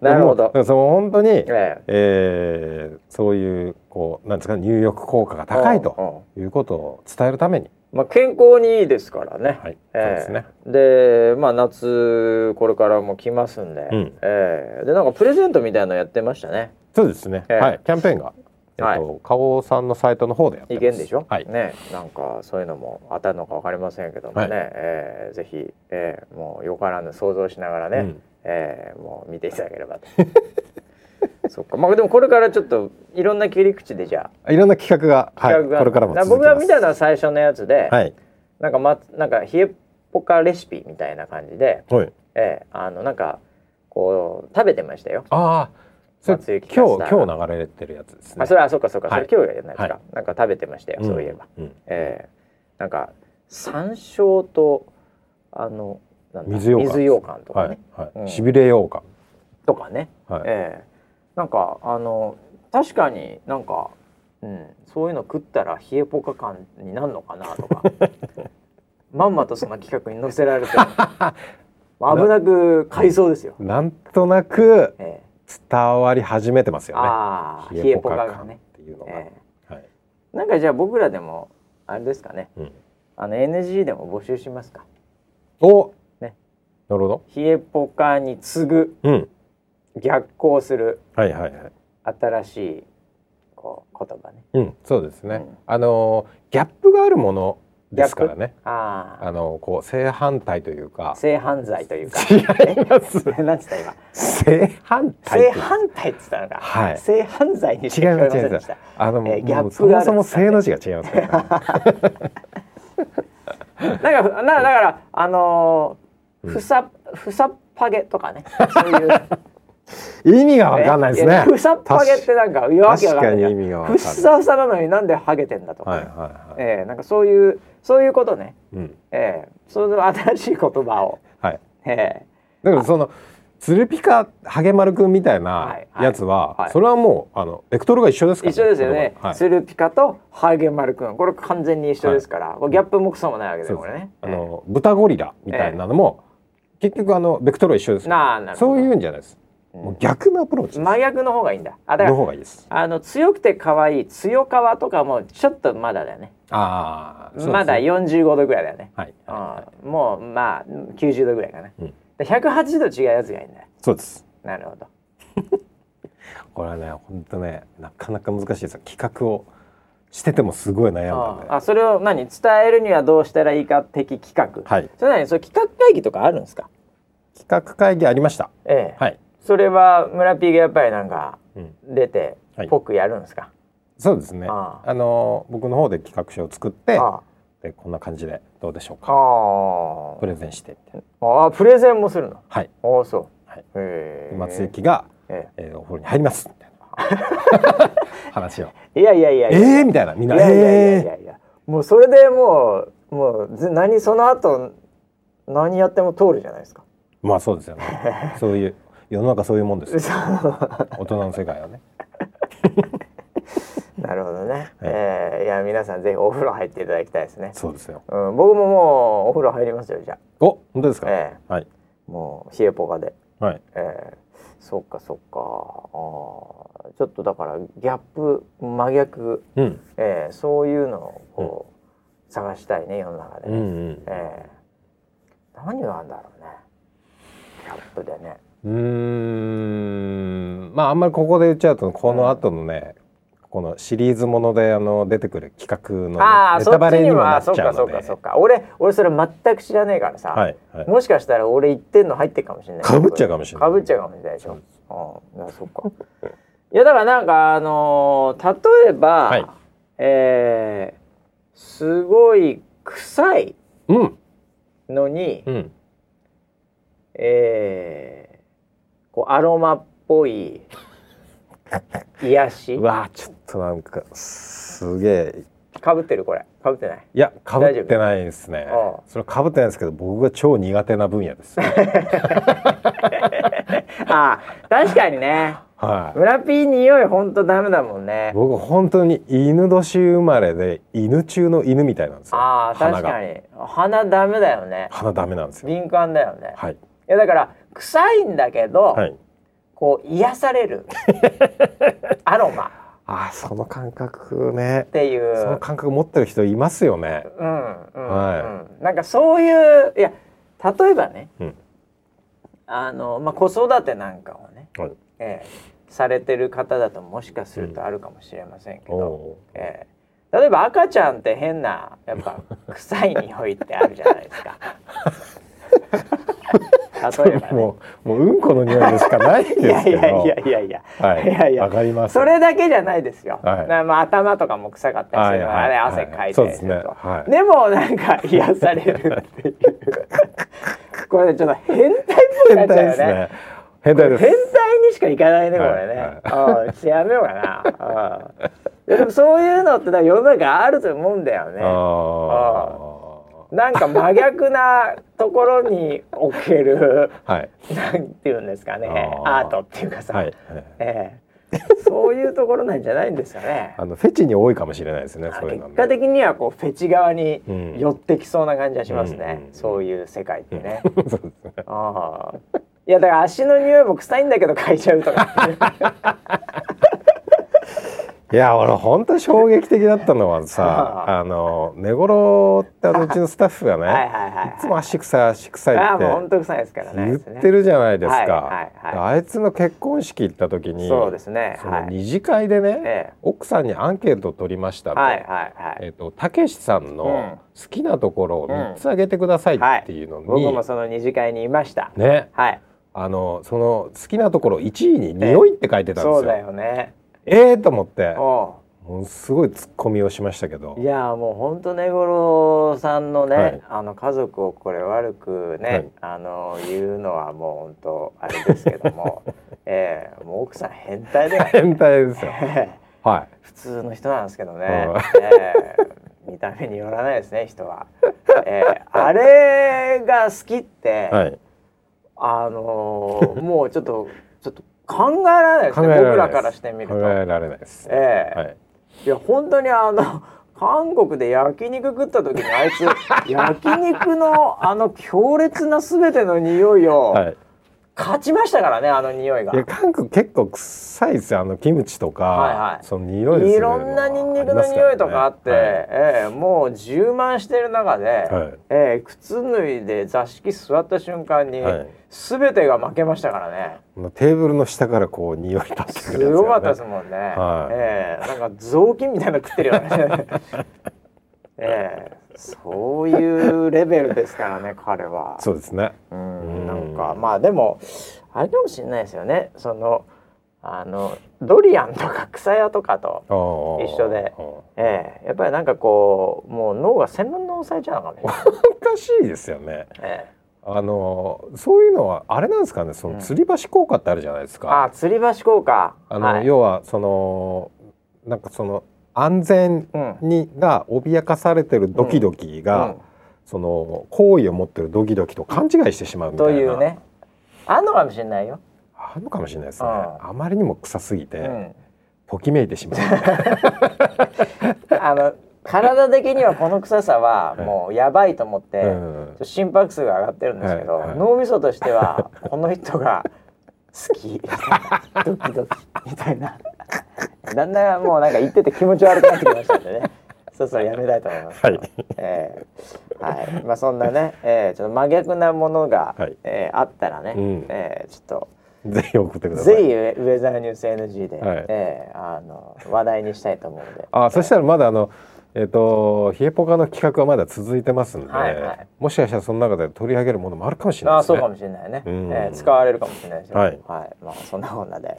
なるほど。その本当に、ええ。えーそういうこうなんですか入浴効果が高いということを伝えるために、まあ健康にいいですからね。はい、ええそうですね。でまあ夏これからも来ますんで、うんええでなんかプレゼントみたいなのやってましたね。そうですね。ええはい、キャンペーンが、えっはいと、花王さんのサイトの方でやってます。いけんでしょ？はい。ねなんかそういうのも当たるのかわかりませんけどもね、はいええぜひ、ええもうよからぬ想像しながらね、うんええもう見ていただければと。<laughs> そっかまあでもこれからちょっといろんな切り口でじゃいろんな企画が、あ企画が、はい、これからも。僕が見たのは最初のやつで、はい。なんかまなんか冷えポカレシピみたいな感じで。はい。ええ、あのなんかこう食べてましたよ。ああ、今日今日流れてるやつですね。あそれはそうかそうか、はいそれ今日やないですか、はいなんか食べてましたよ、そういえば。うん。うんええなんか山椒とあの水羊羹水羊羹とかはね、い。はい。うんしびれようか。とかね、はい。ええなんかあの確かになんか、うん、そういうの食ったら冷えポカ感になるのかなとか <laughs> まんまとその企画に載せられて <laughs> 危なく買いそうですよ。なんとなくええ伝わり始めてますよね。ああ冷えポカが感っね。ていうのが。えはい。えなんかじゃあ僕らでもあれですかねうん。あの NG でも募集しますかお。ね。なるほど。冷えポカに次ぐうん。逆行するはいはいはい。新しいこう言葉ね。うん、そうですね。うん。あのギャップがあるものですからね。あああのこう正反対というか。性犯罪というか。違います。え？<laughs> なんつった今？正反対性っていう。反対っつったのか、はい。性犯罪にし違いますか聞こえませんでした。あの、えーギャップそもそも正の字が違いますか。<laughs> なんかなだからあのふさふさっぱげとかね。そういう意味がわかんないですね。やふさっぱげってなんかいやわけがわかんふないっさふさなのになんでハゲてんだとか、はいはいはい。えーなんかそういうそういうことね、うん。えー、その新しい言葉を、はい。えだからそのツルピカハゲマルくんみたいはない。やつは、はい。はいそれはもうあのベクトルが一緒ですー、から、一緒ですよね、は。い。ツルピカとハゲマルくん。これ完全に一緒ですから、ギャップもクソもないわけですよこれね。あの豚ゴリラみたいなのも、結局あのベクトルは一緒ですえーなあなるほど。そういうんじゃないです。もう逆のアプローチ真逆の方がいいんだ。あだかのら方がいいです。あの強くて可愛い強皮とかもちょっとまだだよね。ああ、まだ45度ぐらいだよね、はい。うん、もうまあ90度ぐらいかな、うん。で180度違うやつがいいんだよ。そうです。なるほど。<laughs> これはね、本当ね、なかなか難しいですよ。企画をしててもすごい悩んだんで。ああそれを何？伝えるにはどうしたらいいか的企画、はい。それ何？それ企画会議とかあるんですか？企画会議ありました。ええ、はい。それは村 P がやっぱりなんかうん。出てはいぽくやるんですか、そうですね。ああの僕の方で企画書を作って、あでこんな感じでどうでしょうあか。あプレゼンして。ああプレゼンもするの？はい。ああそう、はいへえ松雪が、ええーお風呂に入りますみたいな <laughs> 話を。えいやいやいやいやええー、みたいなみんな。いやいやいやもうそれでもうもうず何その後何やっても通るじゃないですか。ー、まあそうですよね。<laughs> そういう世の中そういうもんですよ。<laughs> 大人の世界はね。<laughs> なるほどね。えーいや皆さんぜひお風呂入っていただきたいですね。そうですよ。うん、僕ももうお風呂入りますよじゃお本当ですか？えはいあもう冷えポカで。はい。えーそっかそっかあーちょっとだからギャップ真逆、うんえーそういうのをこう、探したいね世の中でね。うんうん。えー何があるんだろうねギャップでね。うーん。まああんまりここで言っちゃうとこの後のね、このシリーズものであの出てくる企画のああそネタバレにもなっちそうかそうゃうのでかそうか。俺俺それ全く知らねえからさ、はいはい。もしかしたら俺言ってんの入ってるかもしれない。かぶっちゃうかもしれない。かぶっちゃうかもしれないでしょ。そううんいやそうか。いや <laughs> だからなんかあのー例えば、はい。えーすごい臭いうん。のに、うん。えーこうアロマっぽい癒し。うわちょっとなんかすげえ。かぶってるこれ。かぶってない？いやかぶってないですね。それかぶってないですけど僕が超苦手な分野です。<laughs> ああ確かにね。はい。村ピー匂いほんとダメだもんね。僕本当に犬年生まれで犬中の犬みたいなんですよ。あ確かに。鼻ダメだよね。鼻ダメなんですよ。敏感だよね、い、はい。やだから臭いんだけど、はい。こう癒される <laughs> アロマあーその感覚ねっ。ていうその感覚持ってる人いますよね。うんうん、はいうんなんかそういういや例えばねうん。あの、まあ、子育てなんかをね、はい。ええされてる方だともしかするとあるかもしれませんけど、おええ例えば赤ちゃんって変なやっぱ <laughs> 臭い匂いってあるじゃないですか。<laughs> 例えば、ね、もうもううんこの匂いでしかないですいやけど。いやいやいやいや、はい。いやいやわかります。それだけじゃないですよ。はいなまあ頭とかも臭かったりするのはあれはいはい汗かいてるとはいでもなんか癒されるっていう。これちょっと変態っぽくなっちゃうよね。変態です。変態にしかいかないねこれね。はいああちょっとやめようかな。でもそういうのって世の中あると思うんだよね。あなんか真逆なところにおけるあ。<laughs> はい。なんていうんですかねアートっていうかさ、はい。ええそういうところなんじゃないんですかね。<laughs> あのフェチに多いかもしれないですね。そういうのね。結果的にはこうフェチ側にうん寄ってきそうな感じがしますね、うんそういう世界ってね。<laughs> そうですね。ああいやだから足の匂いも臭いんだけど嗅いじゃうとか。いや俺本当衝撃的だったのはさは <laughs> あの寝頃ってあのうちのスタッフがねはいはいはいはいいつも足臭い足臭いってもう本当臭いですからね。言ってるじゃないですはいかはいはあいつの結婚式行った時にそうですね。そのはい。二次会でね、ええ奥さんにアンケートを取りましたと、はいはいはい。えっ、とたけしさんうんの好きなところを三つ挙げてくださいっていうのに、僕もその二次会にいました。ねはい。あのその好きなところ1位に匂いって書いてたんですよ。そうだよね。ええと思って。おもうすごいツッコミをしましたけど。ういやもう本当根室さんのね、はい。あの家族をこれ悪くね、はい。あの言うのはもう本当あれですけども、<laughs> ええもう奥さん変態で。変態ですよ。<laughs> は普通の人なんですけどね、うん。ええ。見た目によらないですね人は、ええ。あれが好きって、いはい。あのーもうちょっとちょっと考えられないですね僕らからしてみると。考えられないです。ええはい。いや本当にあの <laughs> 韓国で焼肉食った時にあいつ <laughs> 焼肉のあの強烈な全ての匂いをはい。勝ちましたからねあの匂いが。いや韓国結構臭いですよあのキムチとか、はいはいその匂いいろんなニンニクの匂いとかあって、ええもう充満してる中で、はいええ靴脱いで座敷座った瞬間に、はい全てが負けましたからね。はい、テーブルの下からこう匂い立ってくるやつすごかったですもんね。はいええなんか雑巾みたいなの食ってるよね。<laughs> ええ。そういうレベルですからね <laughs> 彼は。そうですね。うんなんかまあでもあれかもしれないですよね。そのあのドリアンとか草屋とかと、一一緒で。ええ。やっぱりなんかこうもう脳が洗脳されちゃうのかもしれない。おかしいですよね。ええ。あのそういうのはあれなんですかね？その吊り橋効果ってあるじゃないですか、あ吊り橋効果。あの、はい。要はそのなんかその安全うんにが脅かされてるドキドキが、うん。その好意を持ってるドキドキと勘違いしてしまうみたいな。というね。あんのかもしれないよ。あるのかもしれないですね、うん。あまりにも臭すぎて、うん。ときめいてしまう。<laughs> あの体的にはこの臭さはもうやばいと思って、心拍数が上がってるんですけど、脳みそとしてはこの人が好き。ドキドキ。みたいな。だんだんもうなんか言ってて気持ち悪くなってきましたんでね。そろそろやめたいと思います。はい。えーはい、まあそんなね、えー、ちょっと真逆なものが、はい。えーあったらね、うん。えーちょっとぜひ送ってください。ぜひウェウェザーニュース NG で、はい。えーあの話題にしたいと思うので。あそしたらまだあのえっ、とヒエポカの企画はまだ続いてますんで、はいはい。もしかしたらその中で取り上げるものもあるかもしれないですね。ああそうかもしれないね、うん。えー使われるかもしれないですよ。はい。まあそんなこんなで、はい。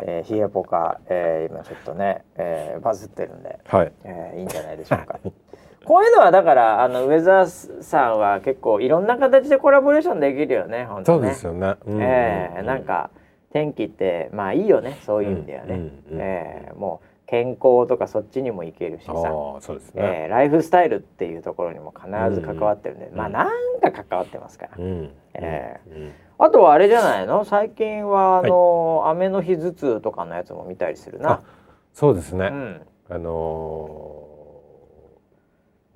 えー、ヒエポカ、えー、今ちょっとね、えー、バズってるんで、はい。えー、いいんじゃないでしょうか。こういうのはだからあのウェザーさんは結構いろんな形でコラボレーションできるよね本当ね。そうですよね、うんえーなんか天気ってまあいいよね。そういう意味ではね、うんうんうん。えーもう健康とかそっちにもいけるしさ。ああそうですね、えーライフスタイルっていうところにも必ず関わってるんで、うん。まあなんか関わってますから、うん。えうん。あとはあれじゃないの？最近はあの、雨の日頭痛とかのやつも見たりするな。あ。そうですね、うん、あの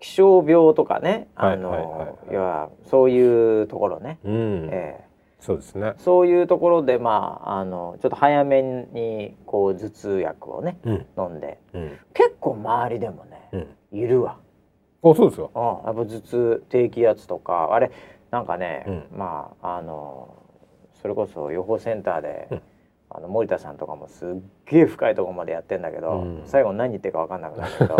気象病とかね。あの、はいはいはいはい。いやそういうところね、ーうん、ええそうですね。そういうところでまああのちょっと早めにこう頭痛薬をねうん。飲んで。うん。結構周りでもね、うん。いるわ。あそうですようん、やっぱ頭痛低気圧とかあれなんかね、うん。まああのそれこそ予報センターで、うん。あの森田さんとかもすっげえ深いところまでやってんだけど、うん。最後何言ってるか分かんなくなるけど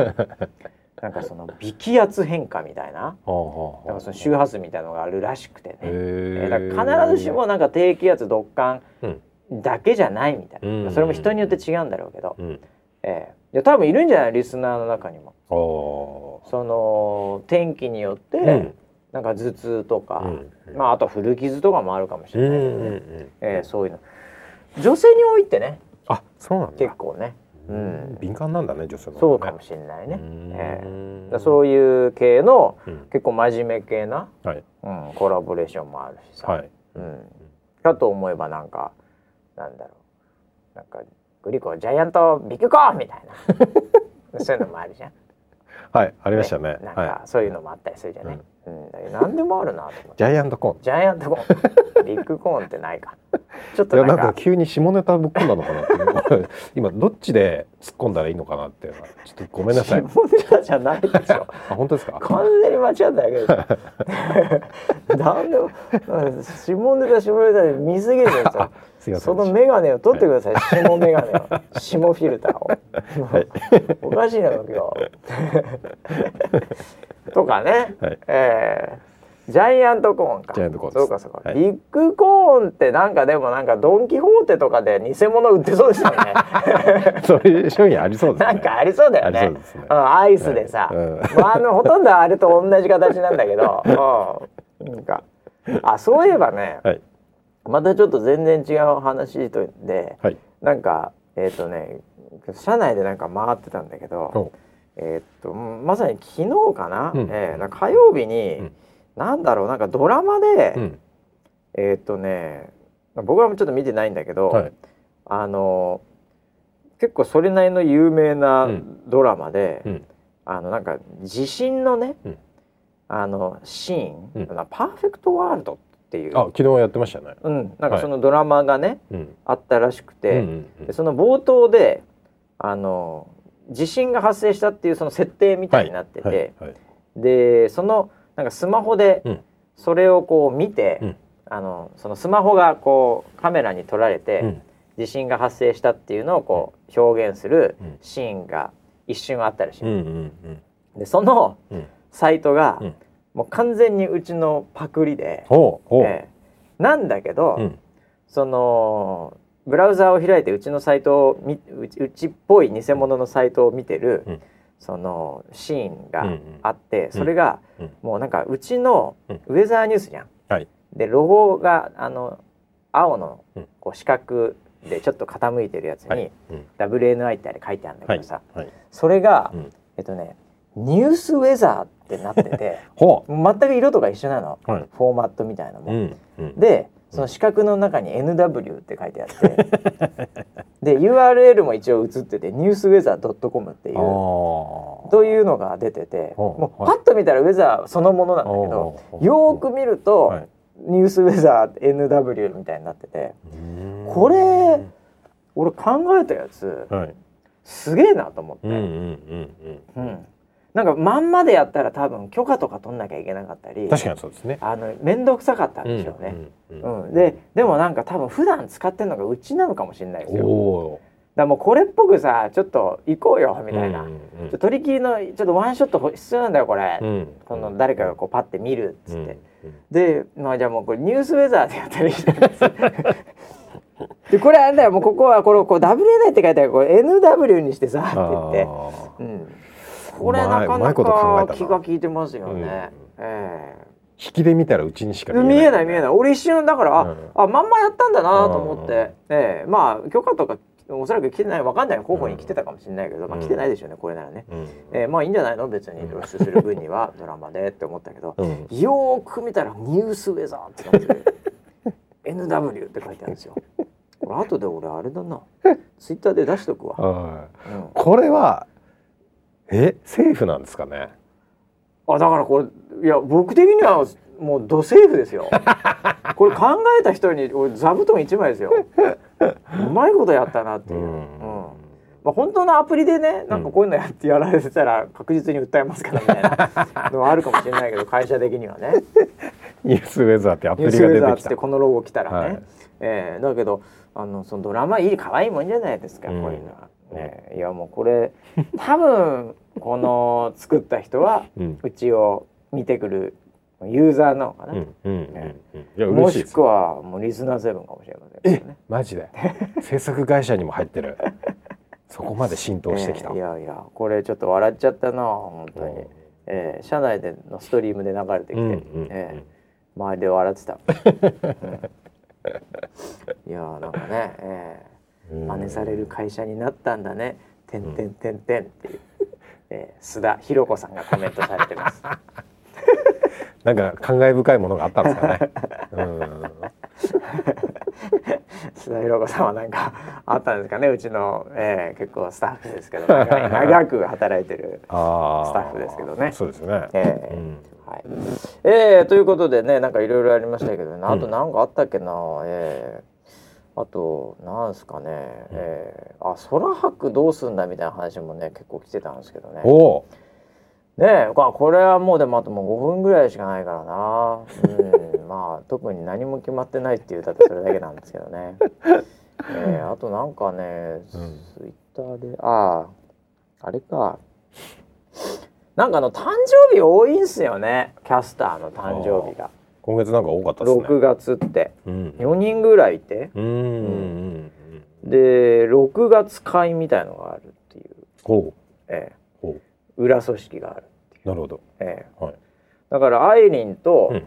<laughs> なんかその微気圧変化みたいな。はあなんかその周波数みたいなのがあるらしくてね、えへー。だから必ずしもなんか低気圧独感うん。だけじゃないみたいな、うんそれも人によって違うんだろうけど、うん。えー多分いるんじゃない？リスナーの中にも。その天気によって、うん。なんか頭痛とか、うん。まああと古傷とかもあるかもしれないけどね、んうん。えーそういうの。女性に多いってね。あそうなんだ。結構ね、うん、敏感なんだね女性の方ね。そうかもしれないね、うん。えーだそういう系のうん。結構真面目系な、はい。うん、コラボレーションもあるしさ、はい。うん、かと思えばなんかなんだろう。なんかグリコジャイアントビッグコーンみたいな。<laughs> そういうのもあるじゃんはいありましたね。なんはかそういうのもあったりするじゃない、うん。何でもあるなと思って。いジャイアントコーン。ジャイアントコーン。ビッグコーンってないか。<laughs> ちょっとなんんか急に下ネタぶっ込んだのかなって今どっちで突っ込んだらいいのかなってちょっとごめんなさい。下ネタじゃないでしょ。<laughs> あ本当ですか？完全に間違っただけでしょ何でもうん下ネタ下ネタで見すぎるんですよすいませんそのメガネを取ってください、下メガネを。下フィルターを、おかしいな今日とかね、はい。えージャイアントコーンか。ジャイアントコーンそうかそうか、はい。ビッグコーンってなんかでもなんかドン・キホーテとかで偽物売ってそうですよね。<laughs> そういう商品ありそうですね。なんかありそうだよね。ね。うん、アイスでさ、はい。うん。まあ、あのほとんどあれと同じ形なんだけど、うん、なんか。あそういえばね、はいまたちょっと全然違う話とで、はい。なんかえっ、とね車内でなんか回ってたんだけど、おえっ、とまさに昨日かな、うん。えーな火曜日に、うん。なんだろうなんかドラマで、うん。えっ、とね僕はちょっと見てないんだけど、はい。あの結構それなりの有名なうん。ドラマで、うん。あのなんか地震のね、うん。あのシーン、パーフェクトワールドっていう。あ昨日やってましたね。うん、なんかはい。そのドラマがね、うん。あったらしくて、うんうんでその冒頭であの地震が発生したっていうその設定みたいになってて、はいはいでそのなんかスマホでうん。それをこう見て、うん。あのそのスマホがこうカメラに撮られて、うん。地震が発生したっていうのをこう表現するうん。シーンが一瞬あったらしい、うんうんうん。でそのうん。サイトが、うんもう完全にうちのパクリで、ええ。なんだけど、うん。そのブラウザーを開いてうちのサイトをみうちっぽい偽物のサイトを見てる、うん。そのシーンがうんうん。あって、それが、うん。もうなんかうちのうん。ウェザーニュースじゃん。はい。でロゴがあの青のうん。こう四角でちょっと傾いてるやつに、はい。うん。WNI ってあれ書いてあるんだけどさ、はい。それが、うん。えっとねニュースウェザーってなってて。<laughs> 全く色とか一緒なの、うはい。フォーマットみたいなのも。うんうん。でその四角の中に NW って書いてあって。<laughs> で URL も一応映っててニュースウェザー .com っていう。あというのが出ててもうパッと見たらウェザーそのものなんだけどよーく見ると、はい。ニュースウェザー NW みたいになってて。うん。これ俺考えたやつはい。すげえなと思って、うんうんうん。うんなんかまんまでやったら多分許可とか取んなきゃいけなかったり確かにそうですね。あの面倒くさかったんでしょうね。うんうん。うん、ででもなんか多分普段使ってるのがうちなのかもしれないですよ。だもうこれっぽくさちょっと行こうよみたいな、うんうん取り切りのちょっとワンショット必要なんだよこれ、うん。この誰かがこうパッて見るっつって、うんでまあじゃあもうこれニュースウェザーでやったらいいじゃないです。<laughs> か。でこれあれだよもうここはこれこう WNA って書いてあるこれ NW にしてさって言って、あうん、これなかなか気が利いてますよね。うん。ええ。ー引きで見たらうちにしか見えない。見えない俺一瞬だからあ,、うん。あまんまやったんだなと思っうん。て、ええ。まあ許可とかおそらく来てないわかんない候補に来てたかもしれないけど、まあ、うん。来てないでしょうねこれならね、うん。ええまあいいんじゃないの？別に。露出する分には <laughs> ドラマでって思ったけど、うん。よーく見たらニュースウェザーってなってる NW って書いてあるんですよ。これ後で俺あれだな。<laughs> ツイッターで出しとくわ、これはえセーフなんですかね？あだからこれいや僕的にはもうドセーフですよ。<laughs> これ考えた人に俺座布団一枚ですよ。うまいことやったなっていう、うん。まあ、本当のアプリでねなんかこういうのやってやられてたら確実に訴えますからみたいなのはあるかもしれないけど <laughs> 会社的にはね。ニュースウェザーってアプリニュースウェザーってが出てきたこのロゴ来たらね、はい。えーだけどあのそのドラマいい可愛いもんじゃないですか、うん。こういうのは。ね、いやもうこれ <laughs> 多分この作った人はうちを見てくるユーザーなのかな、うんうんうんうん。いやもしくはもうリスナーセブンかもしれませんけどね。マジで？制作会社にも入ってる。そこまで浸透してきた、えーいやいやこれちょっと笑っちゃったな本当に、えー社内でのストリームで流れてきて、うんうんうん。えー周りで笑ってた、う <laughs> んいやーなんかね、えーうん真似される会社になったんだね「てんてんてんてん」っていう、<laughs> えー須田博子さんがコメントされてます。<laughs> なんか感慨深いものがあったんですかね。うん。須田博子さんはなんかあったんですかね。うちの、えー結構スタッフですけど。長く働いてる <laughs> スタッフですけどね。そうですね、えーうん。はい、えー、ということでねなんかいろいろありましたけどね。あとなんかあったっけな、えーあとなんですかね、えー、あ空白どうすんだみたいな話もね結構来てたんですけどね。おお。ねえここれはもうでもあともう5分ぐらいしかないからな。うん <laughs> まあ特に何も決まってないっていうだってそれだけなんですけどね。えー、あとなんかねツイッターであああれか。なんかあの誕生日多いんすよね。キャスターの誕生日が今月なんか多かったですね。6月って。うん。4人ぐらいいて。で6月会みたいのがあるっていう、ほえうほー裏組織がある、う。なるほど。えーはい。だからアイリンと、うん。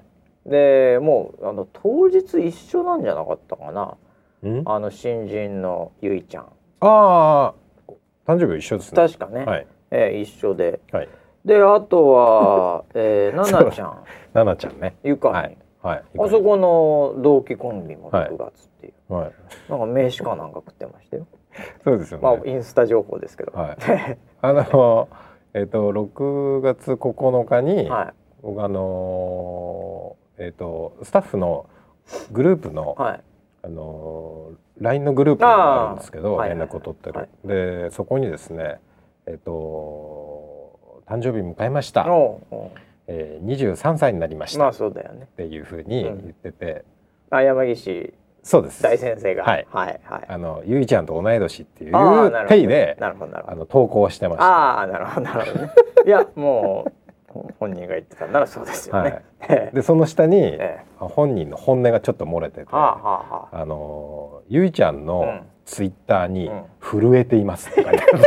でもうあの当日一緒なんじゃなかったかな。うん？ああの新人のゆいちゃん。あー誕生日一緒ですね。確かね、はい。えー一緒で。はい。であとは、えー、ななちゃん <laughs> 奈々ちゃんね。ゆか。に、はい。はい。あそこの同期コンビもはい6月っていう、はい。なんか名刺かなんか食ってましたよ、そうですよね、まあインスタ情報ですけど。はい。<laughs> あのえっ、と6月9日に、は僕あのーえっ、とスタッフのグループの、いはい。あのー LINE のグループがあるんですけど連絡を取ってる、はい。でそこにですねえっ、と誕生日迎えました、おうおえー、23歳になりましたっうまあそうだよね。ていうふうに言ってて、あ山岸そうです。大先生が。はい。はいはい。あのゆいちゃんと同い年っていうあーなるほど。ペイでなるほどなるほど。あの投稿してました。ああなるほどなるほど。ねいやもうほ本人が言ってたならそうですよね、はい。ええ。でその下に、ええ。本人の本音がちょっと漏れてて、はあはあはあ。あのゆいちゃんうのん。ツイッターにうん「震えています」って書いてある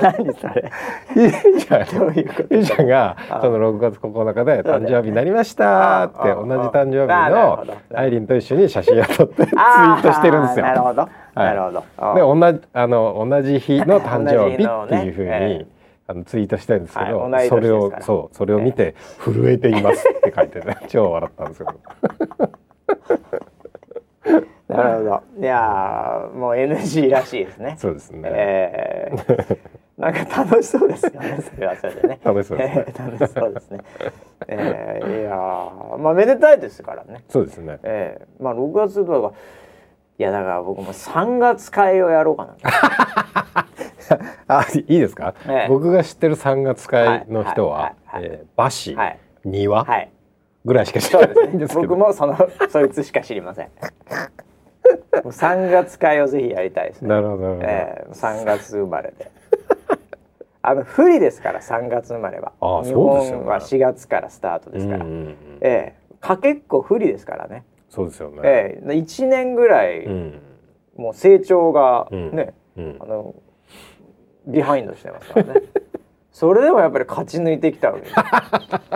何それ。ゆいちゃん。どういちゃんがあその6月9日で誕生日になりましたってあ。同じ誕生日のアイリンと一緒に写真を撮ってツイあートしてるんですよ。なるほど、なるほど。あで同じあの同じ日の <laughs> 誕生日っていうふうに、あのツイートしてるんですけど、はいそれをそうそれを見て震えていますって書いてて <laughs> 超笑ったんですよ。<laughs> なるほど。いやーもう NG らしいですね。そうですね。えー、なんか楽しそうですよね。それはそれでね。楽しそうです。ねえー <laughs> 楽しそうですね。えー、いやーまあめでたいですからね。そうですね。えー、まあ6月とかいやだから僕も3月会をやろうかな <laughs> あいいですか、ええ。僕が知ってる三月会の人は、馬氏、はい。庭、はい。ぐらいしか知らないんですけど。僕もそのそいつしか知りません。もう3月会をぜひやりたいですね。なるほどなるほど。えー、3月生まれであの不利ですから3月生まれは。日本は4月からスタートですから、うんうんうん。ええ。かけっこ不利ですからね、そうですよね。ええ。1年ぐらい、うん。もう成長がうん。ね、うん。あのビハインドしてますからね。<laughs> それでもやっぱり勝ち抜いてきたわけです。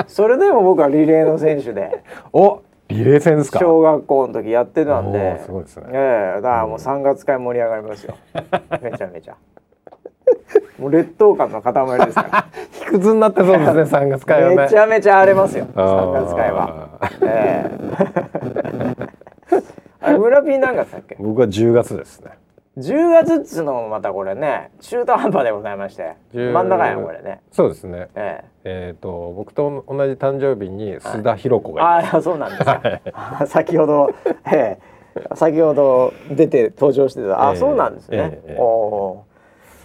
<laughs> それでも僕はリレーの選手で。<laughs> おリレー戦ですか？小学校の時やってたんおでーすごいですね。ええ。だからもう3月会盛り上がりますよ。めちゃめちゃもう劣等感の塊ですから。<laughs> 卑屈になってそうですね三月会はね。めちゃめちゃ荒れますよあー。三月会は。ええ。あれ村ピー何月だっけ？僕は10月ですね。10月っつうのもまたこれね中途半端でございまして10真ん中やんこれね。そうですね。ええ。っ、と僕と同じ誕生日に須田寛子えがいます、ああそうなんですか。<laughs> 先ほどええ。先ほど出て登場してた。あ、ええ。そうなんですね、ええおお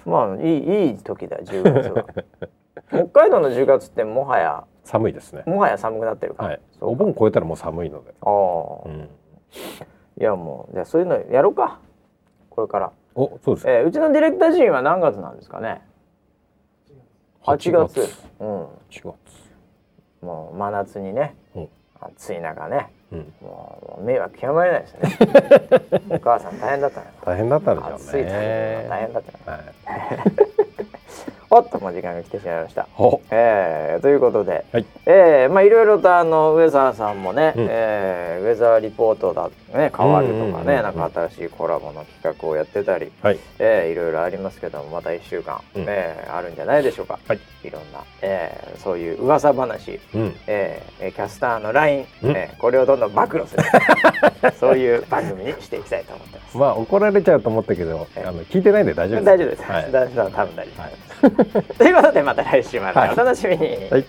まあいいいい時だ10月は。<laughs> 北海道の10月ってもはや寒いですね。もはや寒くなってるか、はい。お盆超えたらもう寒いので、ああ、うん、いやもうじゃあそういうのやろうか。これから、おそうですか。えー、うちのディレクター陣は何月なんですかね？8月。うん。8月。もう真夏にね。うん。暑い中ね。うんもう迷惑極まりないですね。<laughs> お母さん大変だったね。大変だったんでしょう暑い大変だったね。はい <laughs> おっともう時間が来てしまいました。おえー、ということで、はい。えーまあいろいろとあの上澤さんもね、うん。えーウェザーリポートだね変わるとかね、なんか新しいコラボの企画をやってたり、はい。えーいろいろありますけどもまた1週間、うん。えーあるんじゃないでしょうか、はい。いろんな、えーそういう噂話、うん。えーキャスターの LINE、うん。えーこれをどんどん暴露する。<laughs> そういう番組にしていきたいと思ってます。まあ怒られちゃうと思ったけど、ええあの聞いてないんで大丈夫です。大丈夫です。はい。大丈夫多分大丈夫です。ということでまた来週までお楽しみに。はい